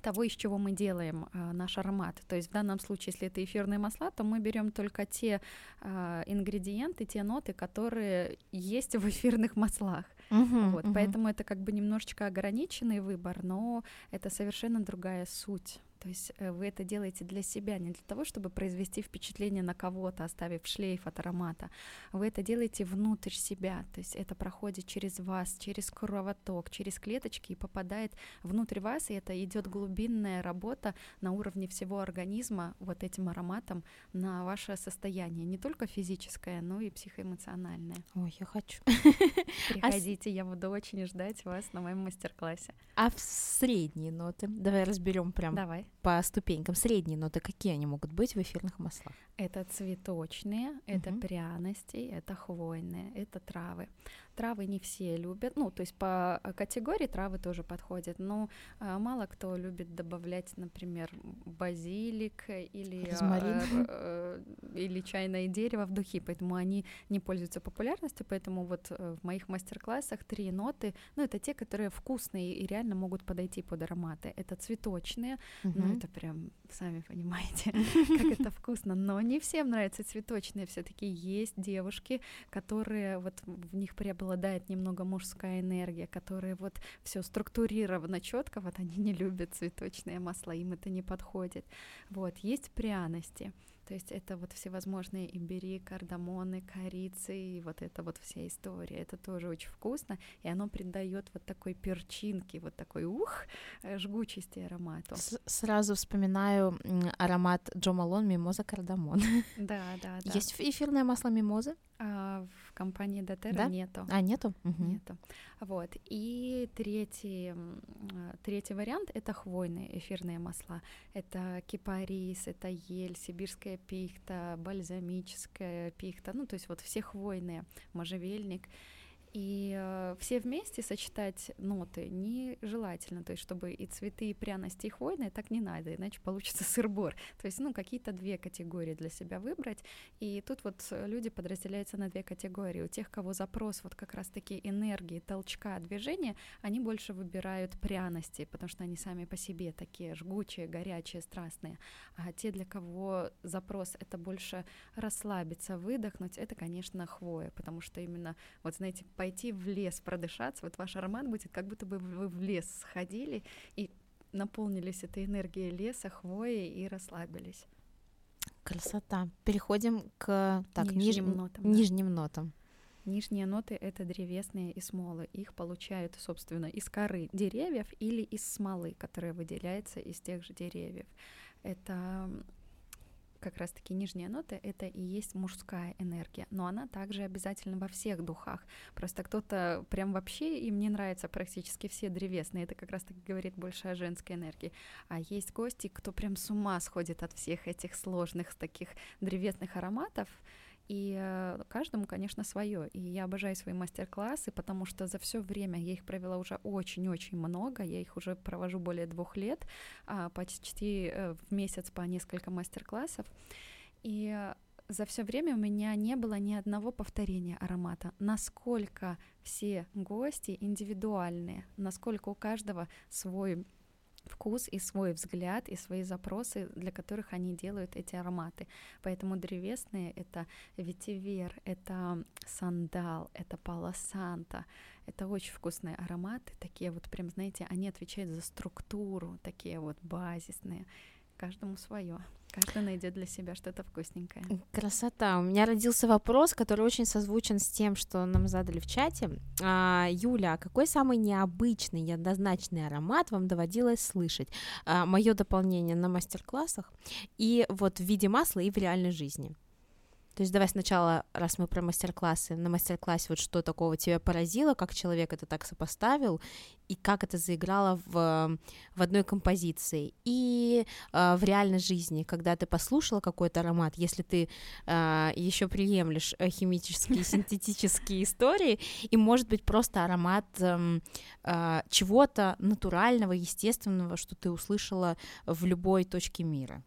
того, из чего мы делаем э, наш аромат. То есть в данном случае, если это эфирные масла, то мы берем только те э, ингредиенты, те ноты, которые есть в эфирных маслах. Uh-huh, вот, uh-huh. Поэтому это как бы немножечко ограниченный выбор, но это совершенно другая суть. То есть э, вы это делаете для себя, не для того, чтобы произвести впечатление на кого-то, оставив шлейф от аромата. Вы это делаете внутрь себя, то есть это проходит через вас, через кровоток, через клеточки и попадает внутрь вас, и это идет глубинная работа на уровне всего организма вот этим ароматом на ваше состояние, не только физическое, но и психоэмоциональное. Ой, я хочу. Приходите, я буду очень ждать вас на моем мастер-классе. А в средние ноты? Давай разберем прям. Давай. По ступенькам средние ноты, какие они могут быть в эфирных маслах? Это цветочные, это угу. пряности, это хвойные, это травы. Травы не все любят, ну, то есть по категории травы тоже подходят, но а, мало кто любит добавлять, например, базилик или, а, или чайное дерево в духи, поэтому они не пользуются популярностью, поэтому вот э, в моих мастер-классах три ноты, ну, это те, которые вкусные и реально могут подойти под ароматы. Это цветочные, угу. ну, это прям, сами понимаете, как это вкусно, но не всем нравятся цветочные, все таки есть девушки, которые вот в них преобладают преобладает немного мужская энергия, которая вот все структурировано четко, вот они не любят цветочные масла, им это не подходит. Вот, есть пряности. То есть это вот всевозможные имбири, кардамоны, корицы, и вот это вот вся история. Это тоже очень вкусно, и оно придает вот такой перчинки, вот такой ух, э, жгучести аромату. С Сразу вспоминаю аромат Джо Малон мимоза кардамон. Да, да, да. Есть эфирное масло мимозы? А, в компании Дотера да? нету. А, нету? Угу. Нету. Вот. И третий, третий вариант — это хвойные эфирные масла. Это кипарис, это ель, сибирская пихта, бальзамическая пихта, ну, то есть вот все хвойные, можжевельник — и э, все вместе сочетать ноты нежелательно, то есть чтобы и цветы, и пряности, и хвойные так не надо, иначе получится сырбор. То есть, ну, какие-то две категории для себя выбрать. И тут вот люди подразделяются на две категории. У тех, кого запрос вот как раз-таки энергии, толчка, движения, они больше выбирают пряности, потому что они сами по себе такие жгучие, горячие, страстные. А те, для кого запрос — это больше расслабиться, выдохнуть, это, конечно, хвоя, потому что именно, вот знаете, пойти в лес продышаться, вот ваш аромат будет, как будто бы вы в лес сходили и наполнились этой энергией леса, хвои и расслабились. Красота. Переходим к так, нижним, ниж... нотам, да. нижним нотам. Нижние ноты — это древесные и смолы. Их получают, собственно, из коры деревьев или из смолы, которая выделяется из тех же деревьев. Это как раз-таки нижняя нота — это и есть мужская энергия, но она также обязательно во всех духах. Просто кто-то прям вообще, им не нравится практически все древесные, это как раз-таки говорит больше о женской энергии. А есть гости, кто прям с ума сходит от всех этих сложных таких древесных ароматов, и э, каждому, конечно, свое. И я обожаю свои мастер-классы, потому что за все время я их провела уже очень-очень много. Я их уже провожу более двух лет, а, почти э, в месяц по несколько мастер-классов. И за все время у меня не было ни одного повторения аромата. Насколько все гости индивидуальные, насколько у каждого свой вкус и свой взгляд, и свои запросы, для которых они делают эти ароматы. Поэтому древесные — это ветивер, это сандал, это палосанта. Это очень вкусные ароматы, такие вот прям, знаете, они отвечают за структуру, такие вот базисные. Каждому свое. Каждый найдет для себя что-то вкусненькое. Красота. У меня родился вопрос, который очень созвучен с тем, что нам задали в чате. А, Юля, а какой самый необычный, неоднозначный аромат вам доводилось слышать? А, Мое дополнение на мастер-классах и вот в виде масла и в реальной жизни. То есть давай сначала, раз мы про мастер-классы, на мастер-классе вот что такого тебя поразило, как человек это так сопоставил, и как это заиграло в, в одной композиции. И э, в реальной жизни, когда ты послушала какой-то аромат, если ты э, еще приемлешь э, химические, синтетические истории, и может быть просто аромат э, э, чего-то натурального, естественного, что ты услышала в любой точке мира.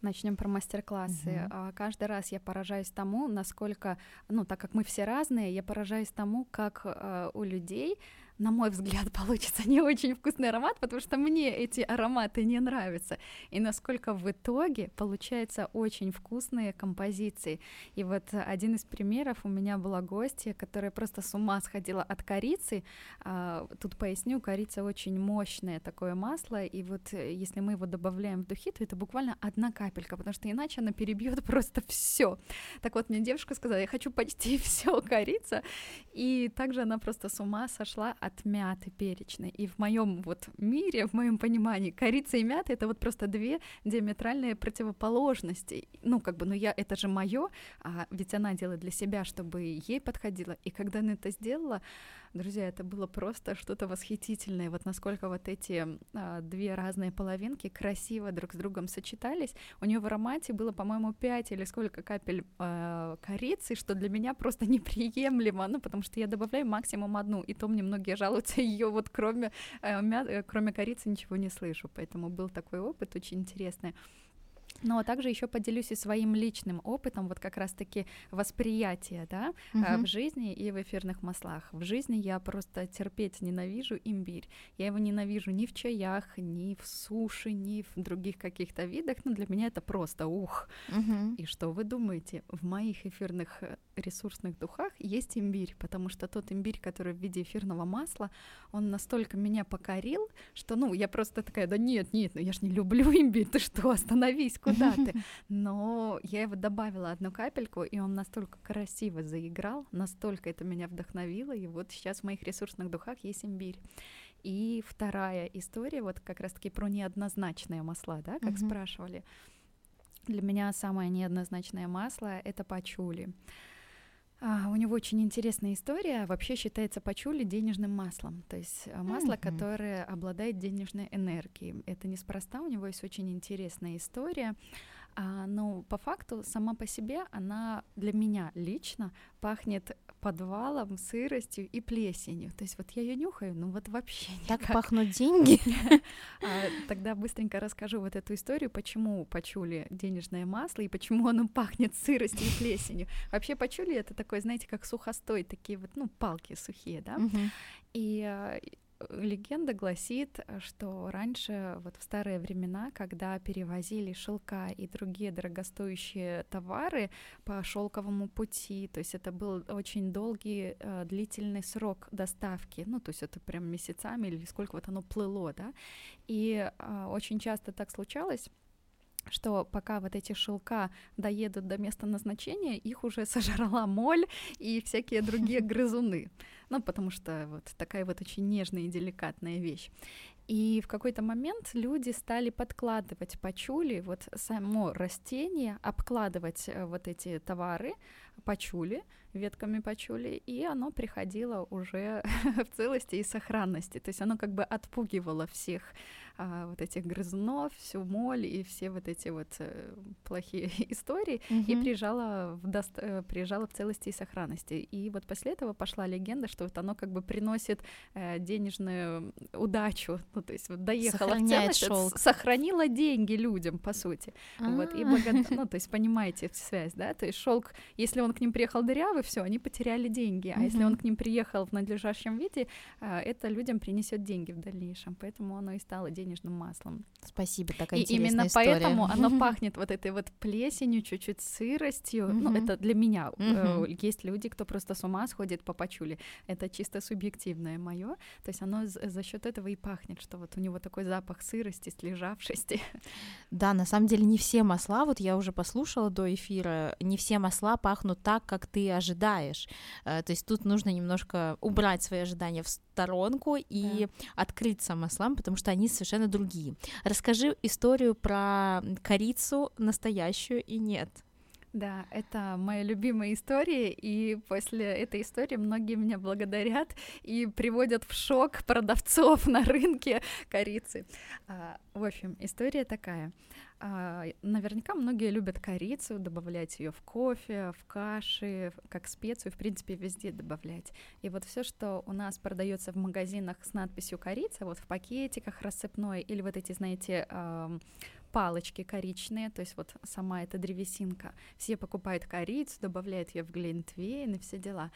Начнем про мастер-классы. Угу. Каждый раз я поражаюсь тому, насколько, ну, так как мы все разные, я поражаюсь тому, как э, у людей на мой взгляд, получится не очень вкусный аромат, потому что мне эти ароматы не нравятся. И насколько в итоге получаются очень вкусные композиции. И вот один из примеров у меня была гостья, которая просто с ума сходила от корицы. А, тут поясню, корица очень мощное такое масло, и вот э, если мы его добавляем в духи, то это буквально одна капелька, потому что иначе она перебьет просто все. Так вот, мне девушка сказала, я хочу почти все корица, и также она просто с ума сошла мяты перечной. И в моем вот мире, в моем понимании, корица и мята это вот просто две диаметральные противоположности. Ну, как бы, ну я, это же мое, а ведь она делает для себя, чтобы ей подходило. И когда она это сделала, Друзья, это было просто что-то восхитительное. Вот насколько вот эти а, две разные половинки красиво друг с другом сочетались. У нее в аромате было, по-моему, пять или сколько капель а, корицы, что для меня просто неприемлемо, ну, потому что я добавляю максимум одну, и то мне многие жалуются, ее вот кроме, а, мя... Э, кроме корицы ничего не слышу, поэтому был такой опыт очень интересный. Но также еще поделюсь и своим личным опытом, вот как раз-таки восприятия, да, uh-huh. в жизни и в эфирных маслах. В жизни я просто терпеть ненавижу имбирь. Я его ненавижу ни в чаях, ни в суши, ни в других каких-то видах. Но ну, для меня это просто ух. Uh-huh. И что вы думаете? В моих эфирных э, ресурсных духах есть имбирь, потому что тот имбирь, который в виде эфирного масла, он настолько меня покорил, что, ну, я просто такая, да нет, нет, ну я ж не люблю имбирь, ты что, остановись, куда ты? Но я его добавила одну капельку, и он настолько красиво заиграл, настолько это меня вдохновило, и вот сейчас в моих ресурсных духах есть имбирь. И вторая история, вот как раз-таки про неоднозначные масла, да, как спрашивали. Для меня самое неоднозначное масло — это пачули. А, у него очень интересная история. Вообще считается пачули денежным маслом, то есть э, масло, mm-hmm. которое обладает денежной энергией. Это неспроста, у него есть очень интересная история. А, но по факту сама по себе она для меня лично пахнет подвалом, сыростью и плесенью. То есть вот я ее нюхаю, ну вот вообще никак. Так пахнут деньги. А, тогда быстренько расскажу вот эту историю, почему пачули денежное масло и почему оно пахнет сыростью и плесенью. Вообще пачули это такой, знаете, как сухостой, такие вот, ну, палки сухие, да. И а, легенда гласит, что раньше, вот в старые времена, когда перевозили шелка и другие дорогостоящие товары по шелковому пути, то есть это был очень долгий, э, длительный срок доставки, ну, то есть это прям месяцами или сколько вот оно плыло, да, и э, очень часто так случалось, что пока вот эти шелка доедут до места назначения, их уже сожрала моль и всякие другие грызуны. Ну, потому что вот такая вот очень нежная и деликатная вещь. И в какой-то момент люди стали подкладывать пачули, вот само растение, обкладывать э, вот эти товары пачули, ветками пачули, и оно приходило уже в целости и сохранности. То есть оно как бы отпугивало всех а, вот этих грызунов, всю моль и все вот эти вот э, плохие истории, mm-hmm. и приезжала в, дост... Э, приезжала в целости и сохранности. И вот после этого пошла легенда, что вот оно как бы приносит э, денежную удачу, ну то есть вот доехала в целости, шелк. сохранила деньги людям, по сути. А-а-а. Вот, и благо... ну то есть понимаете связь, да, то есть шелк, если он к ним приехал дырявый, все, они потеряли деньги, а mm-hmm. если он к ним приехал в надлежащем виде, э, это людям принесет деньги в дальнейшем, поэтому оно и стало денежным маслом. Спасибо, такая И интересная именно история. поэтому оно пахнет вот этой вот плесенью, чуть-чуть сыростью. Ну, это для меня. Э, есть люди, кто просто с ума сходит по пачуле. Это чисто субъективное мое. То есть оно за счет этого и пахнет, что вот у него такой запах сырости, слежавшести. Да, на самом деле не все масла, вот я уже послушала до эфира, не все масла пахнут так, как ты ожидаешь. Э, то есть тут нужно немножко убрать свои ожидания в сторонку и да. открыться маслам, потому что они совершенно другие. Расскажи историю про корицу настоящую и нет. Да, это моя любимая история, и после этой истории многие меня благодарят и приводят в шок продавцов на рынке корицы. А, в общем, история такая. А, наверняка многие любят корицу, добавлять ее в кофе, в каши, как специю, в принципе, везде добавлять. И вот все, что у нас продается в магазинах с надписью корица, вот в пакетиках рассыпной, или вот эти, знаете, палочки коричные, то есть вот сама эта древесинка. Все покупают корицу, добавляют ее в глинтвейн и все дела.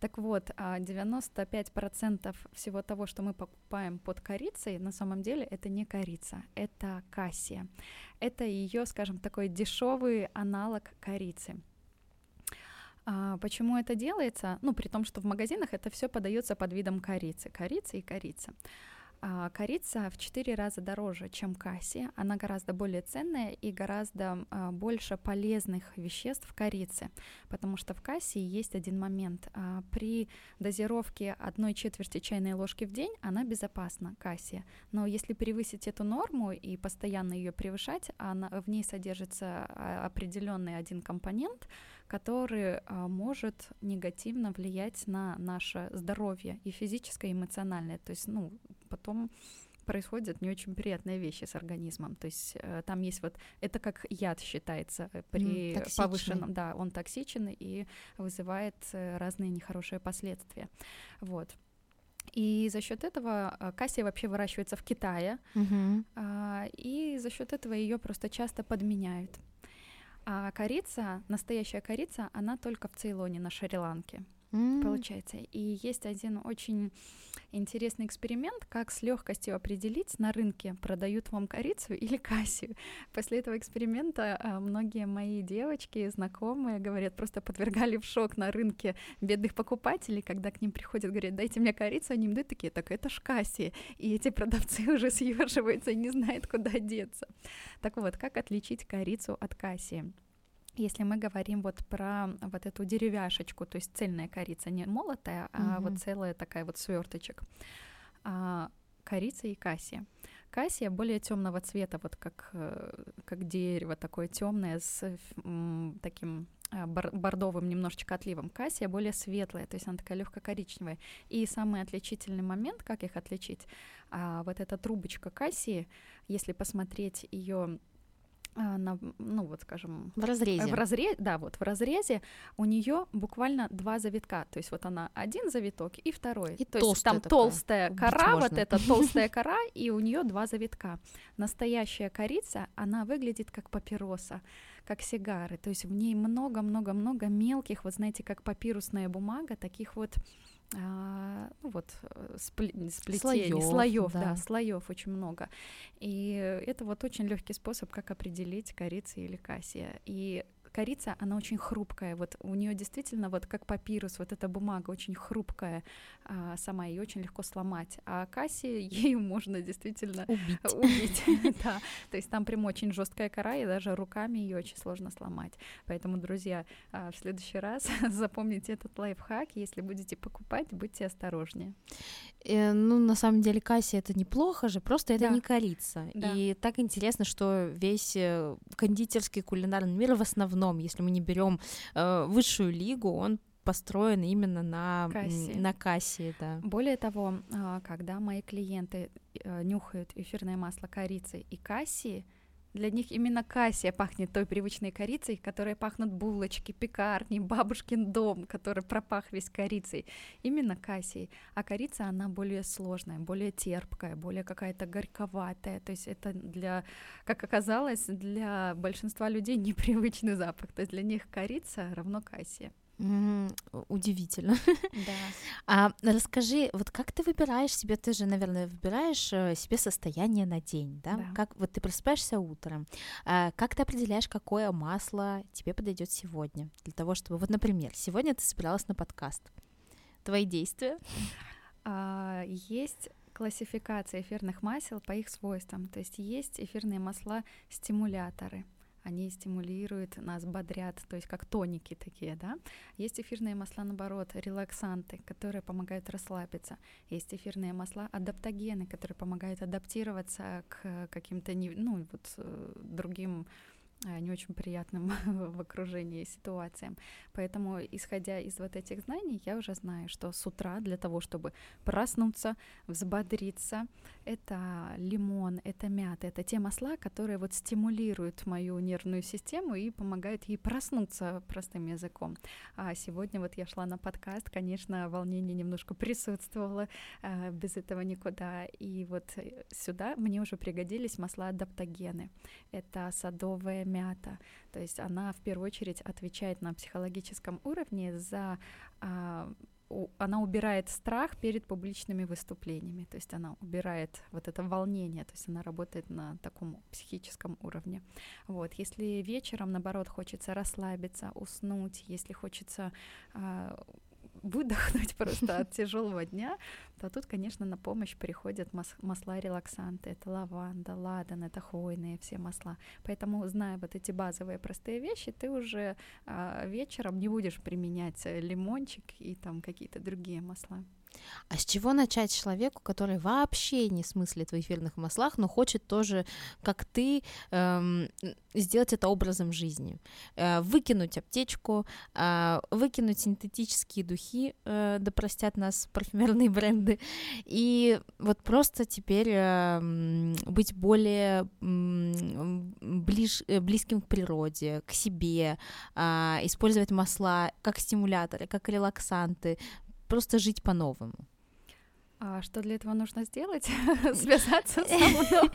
Так вот, 95% а, всего того, что мы покупаем под корицей, на самом деле это не корица, это кассия. Это ее, скажем, такой дешевый аналог корицы. А почему это делается? Ну, при том, что в магазинах это все подается под видом корицы, корица и корица. А корица в 4 раза дороже, чем кассия. Она гораздо более ценная и гораздо а, больше полезных веществ в корице, потому что в кассии есть один момент. А, при дозировке одной четверти чайной ложки в день она безопасна, кассия. Но если превысить эту норму и постоянно ее превышать, она, в ней содержится определенный один компонент, который а, может негативно влиять на наше здоровье и физическое, и эмоциональное. То есть, ну, потом происходят не очень приятные вещи с организмом. То есть э, там есть вот это как яд считается э, при mm, повышенном, да, он токсичен и вызывает э, разные нехорошие последствия. Вот. И за счет этого кассия вообще выращивается в Китае, mm-hmm. и за счет этого ее просто часто подменяют. А корица, настоящая корица, она только в Цейлоне, на Шри-Ланке. Mm. Получается. И есть один очень интересный эксперимент, как с легкостью определить на рынке, продают вам корицу или кассию. После этого эксперимента а, многие мои девочки, знакомые, говорят, просто подвергали в шок на рынке бедных покупателей, когда к ним приходят, говорят, дайте мне корицу, они им дают такие, так это ж кассия. И эти продавцы уже съеживаются и не знают, куда деться. Так вот, как отличить корицу от кассии? Если мы говорим вот про вот эту деревяшечку, то есть цельная корица, не молотая, mm-hmm. а вот целая такая вот сверточек, а, корица и кассия. Кассия более темного цвета, вот как, э, как дерево такое темное с м, таким а, бордовым немножечко отливом. Кассия более светлая, то есть она такая легко коричневая. И самый отличительный момент, как их отличить, а, вот эта трубочка кассии, если посмотреть ее на, ну вот скажем в разрезе. в разрезе да вот в разрезе у нее буквально два завитка. То есть вот она один завиток и второй. И то есть там такая. толстая кора вот эта толстая кора и у нее два завитка. Настоящая корица она выглядит как папироса как сигары. То есть в ней много много много мелких вот знаете как папирусная бумага таких вот а, ну вот э, сплетений, слоев, да. да, слоев очень много. И это вот очень легкий способ, как определить корица или кассия. И корица, она очень хрупкая. Вот у нее действительно вот как папирус, вот эта бумага очень хрупкая а, сама, ее очень легко сломать. А касси ею можно действительно убить. убить. да. То есть там прям очень жесткая кора, и даже руками ее очень сложно сломать. Поэтому, друзья, а, в следующий раз запомните этот лайфхак. Если будете покупать, будьте осторожнее. Э, ну, на самом деле, касси это неплохо же, просто это да. не корица. Да. И так интересно, что весь э, кондитерский кулинарный мир в основном, если мы не берем э, высшую лигу, он построен именно на кассе. на кассе, да. Более того, а, когда мои клиенты э, нюхают эфирное масло корицы и кассии, для них именно кассия пахнет той привычной корицей, которой пахнут булочки, пекарни, бабушкин дом, который пропах весь корицей. Именно кассией. А корица, она более сложная, более терпкая, более какая-то горьковатая. То есть это для, как оказалось, для большинства людей непривычный запах. То есть для них корица равно кассия. Удивительно. Да. А расскажи, вот как ты выбираешь себе, ты же, наверное, выбираешь э, себе состояние на день, да? да. Как вот ты просыпаешься утром, а как ты определяешь, какое масло тебе подойдет сегодня, для того, чтобы, вот, например, сегодня ты собиралась на подкаст, твои действия? А, есть классификация эфирных масел по их свойствам, то есть есть эфирные масла стимуляторы они стимулируют, нас бодрят, то есть как тоники такие, да. Есть эфирные масла, наоборот, релаксанты, которые помогают расслабиться. Есть эфирные масла адаптогены, которые помогают адаптироваться к каким-то, ну, вот, э, другим не очень приятным в окружении ситуациям. Поэтому, исходя из вот этих знаний, я уже знаю, что с утра для того, чтобы проснуться, взбодриться, это лимон, это мята, это те масла, которые вот стимулируют мою нервную систему и помогают ей проснуться простым языком. А сегодня вот я шла на подкаст, конечно, волнение немножко присутствовало, э, без этого никуда. И вот э, сюда мне уже пригодились масла адаптогены. Это садовая мята. То есть она в первую очередь отвечает на психологическом уровне за а, она убирает страх перед публичными выступлениями, то есть она убирает вот это волнение, то есть она работает на таком психическом уровне. Вот, если вечером, наоборот, хочется расслабиться, уснуть, если хочется а, выдохнуть просто от тяжелого дня, то тут, конечно, на помощь приходят масла релаксанты. Это лаванда, ладан, это хвойные все масла. Поэтому, зная вот эти базовые простые вещи, ты уже а, вечером не будешь применять лимончик и там какие-то другие масла. А с чего начать человеку, который вообще не смыслит в эфирных маслах, но хочет тоже, как ты, эм, сделать это образом жизни? Э, выкинуть аптечку, э, выкинуть синтетические духи, э, да простят нас парфюмерные бренды, и вот просто теперь э, быть более э, ближ, близким к природе, к себе, э, использовать масла как стимуляторы, как релаксанты, просто жить по-новому. А что для этого нужно сделать? Связаться со мной?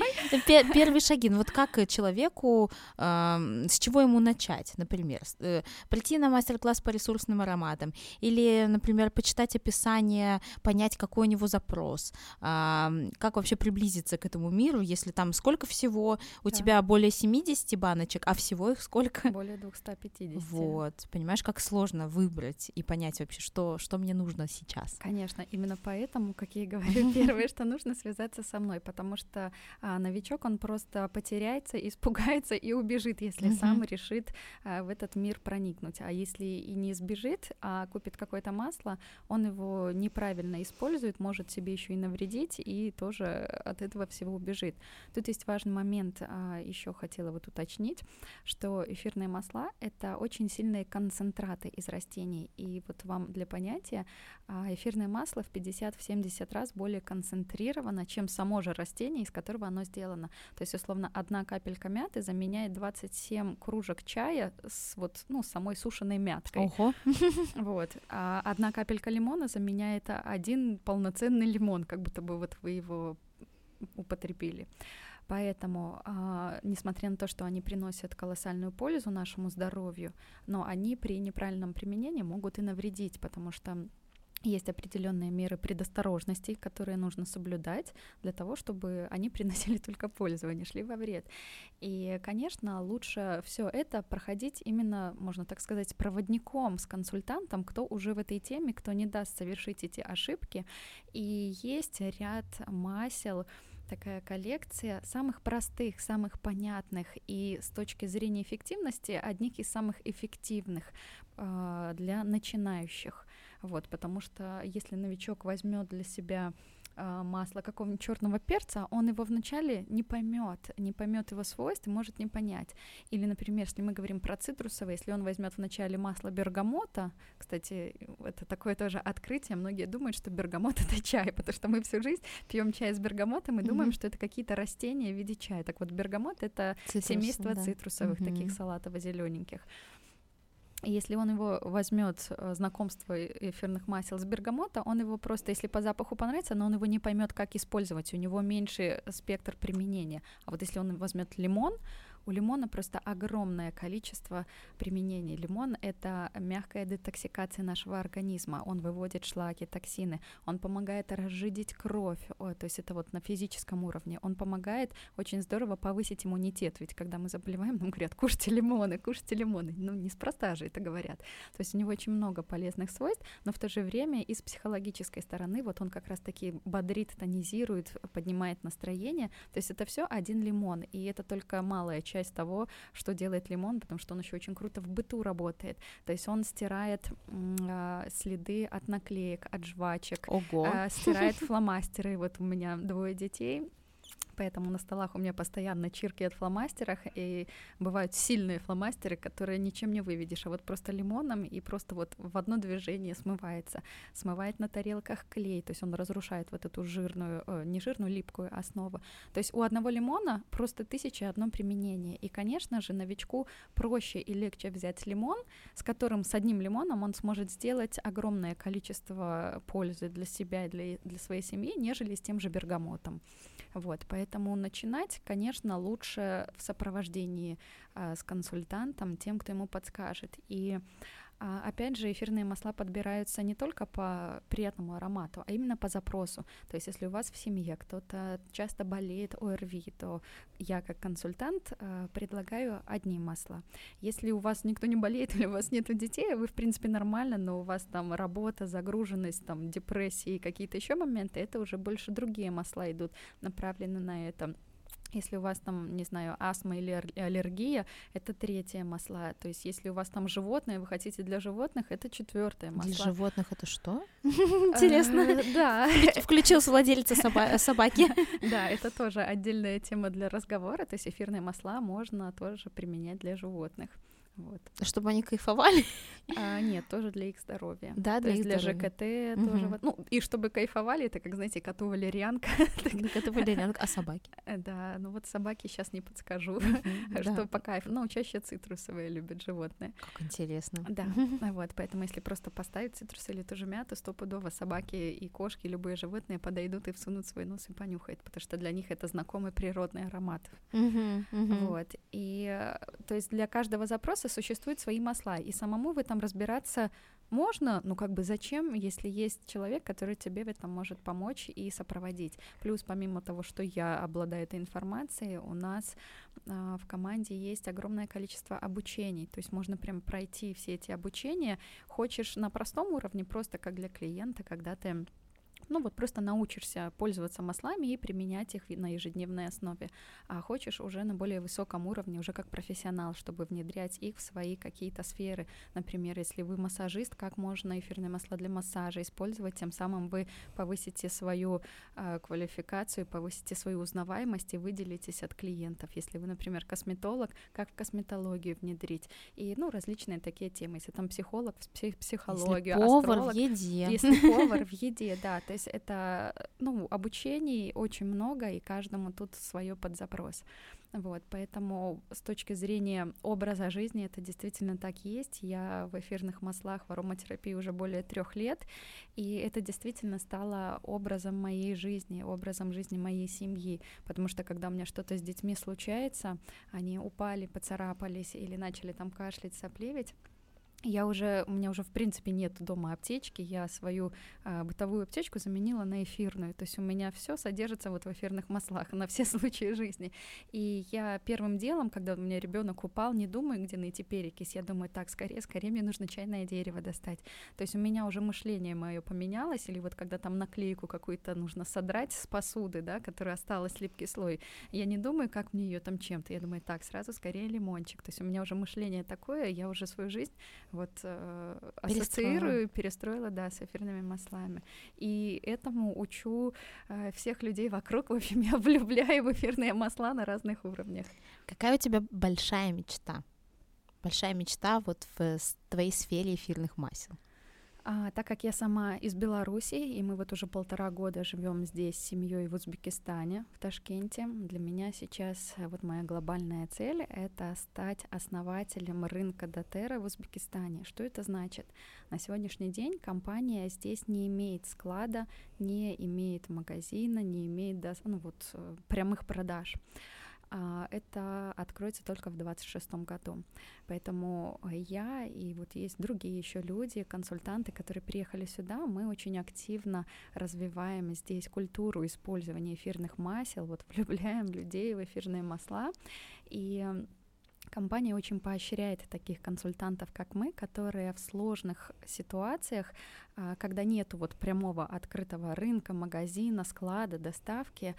Первые шаги. Ну вот как человеку, с чего ему начать, например? Э, прийти на мастер-класс по ресурсным ароматам или, например, почитать описание, понять, какой у него запрос, как вообще приблизиться к этому миру, если там сколько всего, у тебя более 70 баночек, а всего их сколько? Более 250. Вот, понимаешь, как сложно выбрать и понять вообще, что, что мне нужно сейчас. Конечно, именно поэтому, как я говорю, первое, что нужно связаться со мной, потому что а, новичок, он просто потеряется, испугается и убежит, если mm-hmm. сам решит а, в этот мир проникнуть. А если и не сбежит, а купит какое-то масло, он его неправильно использует, может себе еще и навредить, и тоже от этого всего убежит. Тут есть важный момент, а, еще хотела вот уточнить, что эфирные масла — это очень сильные концентраты из растений, и вот вам для понятия, а, эфирное масло в 50-70 50 раз более концентрировано, чем само же растение, из которого оно сделано. То есть, условно, одна капелька мяты заменяет 27 кружек чая с вот, ну, самой сушеной мяткой. Ого. Вот. А одна капелька лимона заменяет один полноценный лимон, как будто бы вот вы его употребили. Поэтому, э, несмотря на то, что они приносят колоссальную пользу нашему здоровью, но они при неправильном применении могут и навредить, потому что есть определенные меры предосторожности, которые нужно соблюдать для того, чтобы они приносили только пользу, а не шли во вред. И, конечно, лучше все это проходить именно, можно так сказать, проводником с консультантом, кто уже в этой теме, кто не даст совершить эти ошибки. И есть ряд масел, такая коллекция самых простых, самых понятных и с точки зрения эффективности одних из самых эффективных э, для начинающих. Вот, потому что если новичок возьмет для себя э, масло какого-нибудь черного перца, он его вначале не поймет, не поймет его свойств и может не понять. Или, например, если мы говорим про цитрусовые, если он возьмет вначале масло бергамота, кстати, это такое тоже открытие, многие думают, что бергамот это чай, потому что мы всю жизнь пьем чай с бергамотом и mm-hmm. думаем, что это какие-то растения в виде чая. Так вот, бергамот это Цитрус, семейство да. цитрусовых mm-hmm. таких салатово-зелененьких. Если он его возьмет э, знакомство эфирных масел с бергамота, он его просто, если по запаху понравится, но он его не поймет, как использовать, у него меньше спектр применения. А вот если он возьмет лимон, у лимона просто огромное количество применений. Лимон — это мягкая детоксикация нашего организма. Он выводит шлаки, токсины. Он помогает разжидить кровь. То есть это вот на физическом уровне. Он помогает очень здорово повысить иммунитет. Ведь когда мы заболеваем, нам говорят, кушайте лимоны, кушайте лимоны. Ну, неспроста же это говорят. То есть у него очень много полезных свойств, но в то же время и с психологической стороны вот он как раз-таки бодрит, тонизирует, поднимает настроение. То есть это все один лимон, и это только малая часть часть того, что делает лимон, потому что он еще очень круто в быту работает. То есть он стирает э, следы от наклеек, от жвачек, Ого. Э, стирает фломастеры. Вот у меня двое детей, Поэтому на столах у меня постоянно чирки от фломастерах, и бывают сильные фломастеры, которые ничем не выведешь, а вот просто лимоном и просто вот в одно движение смывается. Смывает на тарелках клей, то есть он разрушает вот эту жирную, э, не жирную, липкую основу. То есть у одного лимона просто тысяча одно применение. И, конечно же, новичку проще и легче взять лимон, с которым с одним лимоном он сможет сделать огромное количество пользы для себя и для, для своей семьи, нежели с тем же бергамотом. Вот, поэтому начинать, конечно, лучше в сопровождении э, с консультантом, тем, кто ему подскажет. И опять же, эфирные масла подбираются не только по приятному аромату, а именно по запросу. То есть, если у вас в семье кто-то часто болеет ОРВИ, то я как консультант э, предлагаю одни масла. Если у вас никто не болеет или у вас нет детей, вы в принципе нормально, но у вас там работа, загруженность, там депрессии, какие-то еще моменты, это уже больше другие масла идут направлены на это. Если у вас там, не знаю, астма или аллергия, это третье масла. То есть, если у вас там животное, вы хотите для животных, это четвертое масло. Для животных это что? Интересно. Э, да. Включился владелец собаки. Да, это тоже отдельная тема для разговора. То есть эфирные масла можно тоже применять для животных. Вот. Чтобы они кайфовали? А, нет, тоже для их здоровья. Да, для, их для ЖКТ угу. тоже. Ну, и чтобы кайфовали, это как, знаете, коту валерьянка. Коту валерьянка, а собаки? Э, да, ну вот собаки сейчас не подскажу, что по кайфу. Ну, чаще цитрусовые любят животные. Как интересно. Да, вот, поэтому если просто поставить цитрус или ту же мяту, стопудово собаки и кошки, любые животные подойдут и всунут свой нос и понюхают, потому что для них это знакомый природный аромат. Вот, и э, то есть для каждого запроса мяса существуют свои масла, и самому в этом разбираться можно, ну как бы зачем, если есть человек, который тебе в этом может помочь и сопроводить. Плюс помимо того, что я обладаю этой информацией, у нас э, в команде есть огромное количество обучений, то есть можно прям пройти все эти обучения. Хочешь на простом уровне, просто как для клиента, когда ты ну вот просто научишься пользоваться маслами и применять их на ежедневной основе. А хочешь уже на более высоком уровне, уже как профессионал, чтобы внедрять их в свои какие-то сферы. Например, если вы массажист, как можно эфирные масла для массажа использовать, тем самым вы повысите свою э, квалификацию, повысите свою узнаваемость и выделитесь от клиентов. Если вы, например, косметолог, как в косметологию внедрить. И, ну, различные такие темы. Если там психолог, псих, психологию, если повар астролог, в еде. Если повар в еде, да, то есть это, ну, обучений очень много, и каждому тут свое под запрос. Вот, поэтому с точки зрения образа жизни это действительно так есть. Я в эфирных маслах в ароматерапии уже более трех лет, и это действительно стало образом моей жизни, образом жизни моей семьи, потому что когда у меня что-то с детьми случается, они упали, поцарапались или начали там кашлять, соплевить, я уже, у меня уже в принципе нет дома аптечки, я свою э, бытовую аптечку заменила на эфирную, то есть у меня все содержится вот в эфирных маслах на все случаи жизни. И я первым делом, когда у меня ребенок упал, не думаю, где найти перекись, я думаю, так, скорее, скорее мне нужно чайное дерево достать. То есть у меня уже мышление мое поменялось, или вот когда там наклейку какую-то нужно содрать с посуды, да, которая осталась липкий слой, я не думаю, как мне ее там чем-то, я думаю, так, сразу скорее лимончик. То есть у меня уже мышление такое, я уже свою жизнь вот э, ассоциирую, перестроила, да, с эфирными маслами. И этому учу э, всех людей вокруг. В общем, я влюбляю в эфирные масла на разных уровнях. Какая у тебя большая мечта? Большая мечта вот в твоей сфере эфирных масел? А, так как я сама из Беларуси, и мы вот уже полтора года живем здесь с семьей в Узбекистане, в Ташкенте, для меня сейчас э, вот моя глобальная цель — это стать основателем рынка Дотера в Узбекистане. Что это значит? На сегодняшний день компания здесь не имеет склада, не имеет магазина, не имеет ну, вот, э, прямых продаж. А, это откроется только в 2026 году. Поэтому я и вот есть другие еще люди, консультанты, которые приехали сюда, мы очень активно развиваем здесь культуру использования эфирных масел, вот влюбляем людей в эфирные масла. И Компания очень поощряет таких консультантов, как мы, которые в сложных ситуациях, когда нет вот прямого открытого рынка, магазина, склада, доставки,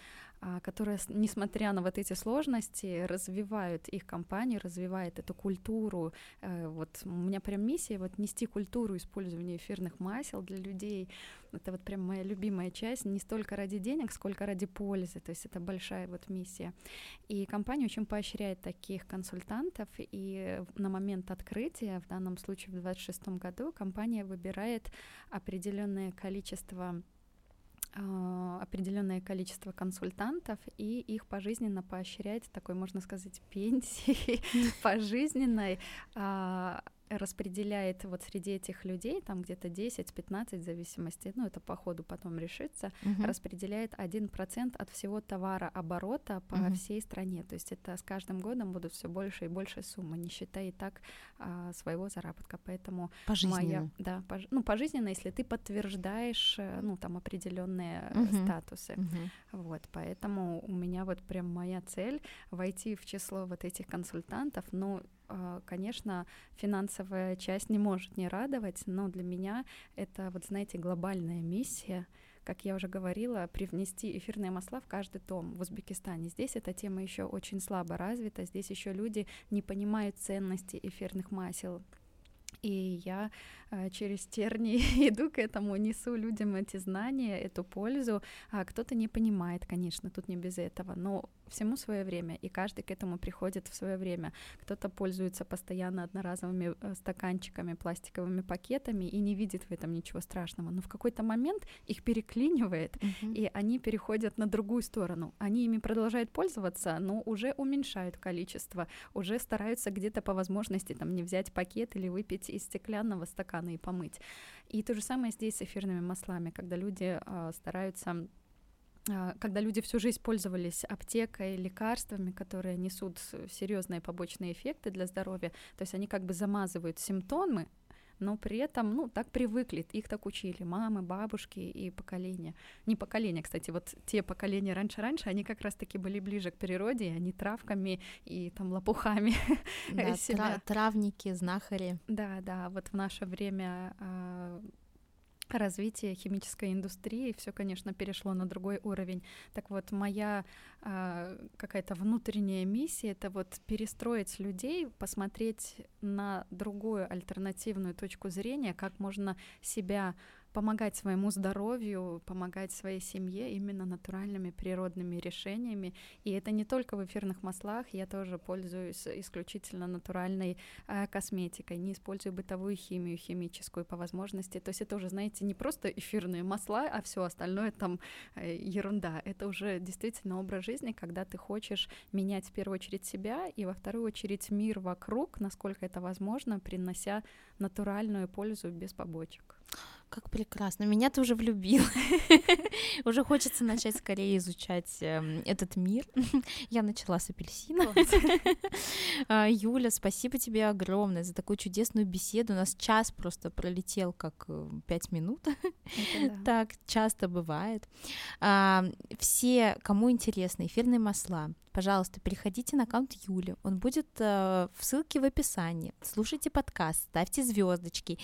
а, которые, несмотря на вот эти сложности, развивают их компанию, развивают эту культуру. Э, вот у меня прям миссия вот нести культуру использования эфирных масел для людей. Это вот прям моя любимая часть, не столько ради денег, сколько ради пользы. То есть это большая вот миссия. И компания очень поощряет таких консультантов, и на момент открытия, в данном случае в 2026 году, компания выбирает определенное количество а, определенное количество консультантов и их пожизненно поощрять такой, можно сказать, пенсии пожизненной а, распределяет вот среди этих людей, там где-то 10-15 в зависимости, ну это по ходу потом решится, угу. распределяет 1% от всего товара оборота по угу. всей стране. То есть это с каждым годом будут все больше и больше суммы, не считая и так а, своего заработка. Поэтому моя, да, пож, ну пожизненно, если ты подтверждаешь, э, ну там определенные угу. статусы. Угу. Вот, поэтому у меня вот прям моя цель войти в число вот этих консультантов. А, конечно, финансовая часть не может не радовать, но для меня это, вот знаете, глобальная миссия, как я уже говорила, привнести эфирные масла в каждый том в Узбекистане. Здесь эта тема еще очень слабо развита, здесь еще люди не понимают ценности эфирных масел. И я э, через терни иду к этому, несу людям эти знания, эту пользу. А кто-то не понимает, конечно, тут не без этого, но всему свое время, и каждый к этому приходит в свое время. Кто-то пользуется постоянно одноразовыми э, стаканчиками, пластиковыми пакетами и не видит в этом ничего страшного, но в какой-то момент их переклинивает, uh-huh. и они переходят на другую сторону. Они ими продолжают пользоваться, но уже уменьшают количество, уже стараются где-то по возможности там не взять пакет или выпить из стеклянного стакана и помыть. И то же самое здесь с эфирными маслами, когда люди э, стараются а, когда люди всю жизнь пользовались аптекой, лекарствами, которые несут серьезные побочные эффекты для здоровья, то есть они как бы замазывают симптомы, но при этом, ну, так привыкли, их так учили, мамы, бабушки и поколения. Не поколения, кстати, вот те поколения раньше-раньше, они как раз-таки были ближе к природе, они травками и там лопухами да, себя... травники, знахари. Да, да, вот в наше время развития химической индустрии, все, конечно, перешло на другой уровень. Так вот, моя э, какая-то внутренняя миссия это вот перестроить людей, посмотреть на другую альтернативную точку зрения, как можно себя помогать своему здоровью, помогать своей семье именно натуральными природными решениями. И это не только в эфирных маслах, я тоже пользуюсь исключительно натуральной э, косметикой, не использую бытовую химию химическую по возможности. То есть это уже, знаете, не просто эфирные масла, а все остальное там э, ерунда. Это уже действительно образ жизни, когда ты хочешь менять в первую очередь себя и во вторую очередь мир вокруг, насколько это возможно, принося натуральную пользу без побочек. Как прекрасно. Меня ты уже влюбил. Уже хочется начать скорее изучать эм, этот мир. Я начала с апельсина. Юля, спасибо тебе огромное за такую чудесную беседу. У нас час просто пролетел как э, пять минут. Так часто бывает. А, все, кому интересны эфирные масла, пожалуйста, переходите на аккаунт Юли. Он будет э, в ссылке в описании. Слушайте подкаст, ставьте звездочки.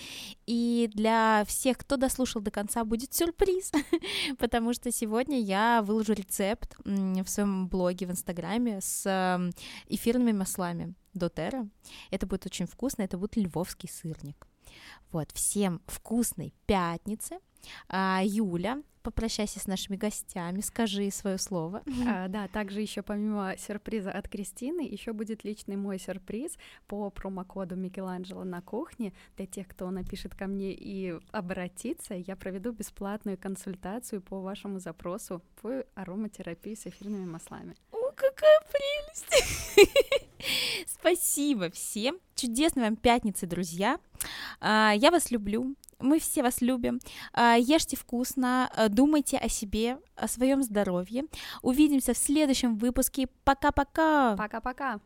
И для всех, кто дослушал до конца, будет сюрприз, потому что сегодня я выложу рецепт в своем блоге в Инстаграме с э, эфирными маслами Дотера. Это будет очень вкусно, это будет львовский сырник. Вот, всем вкусной пятницы. А, Юля, попрощайся с нашими гостями, скажи свое слово. А, да, также еще помимо сюрприза от Кристины, еще будет личный мой сюрприз по промокоду Микеланджело на кухне. Для тех, кто напишет ко мне и обратится, я проведу бесплатную консультацию по вашему запросу по ароматерапии с эфирными маслами. О, какая прелесть! Спасибо всем. Чудесной вам пятницы, друзья. А, я вас люблю. Мы все вас любим. А, ешьте вкусно, а, думайте о себе, о своем здоровье. Увидимся в следующем выпуске. Пока-пока. Пока-пока.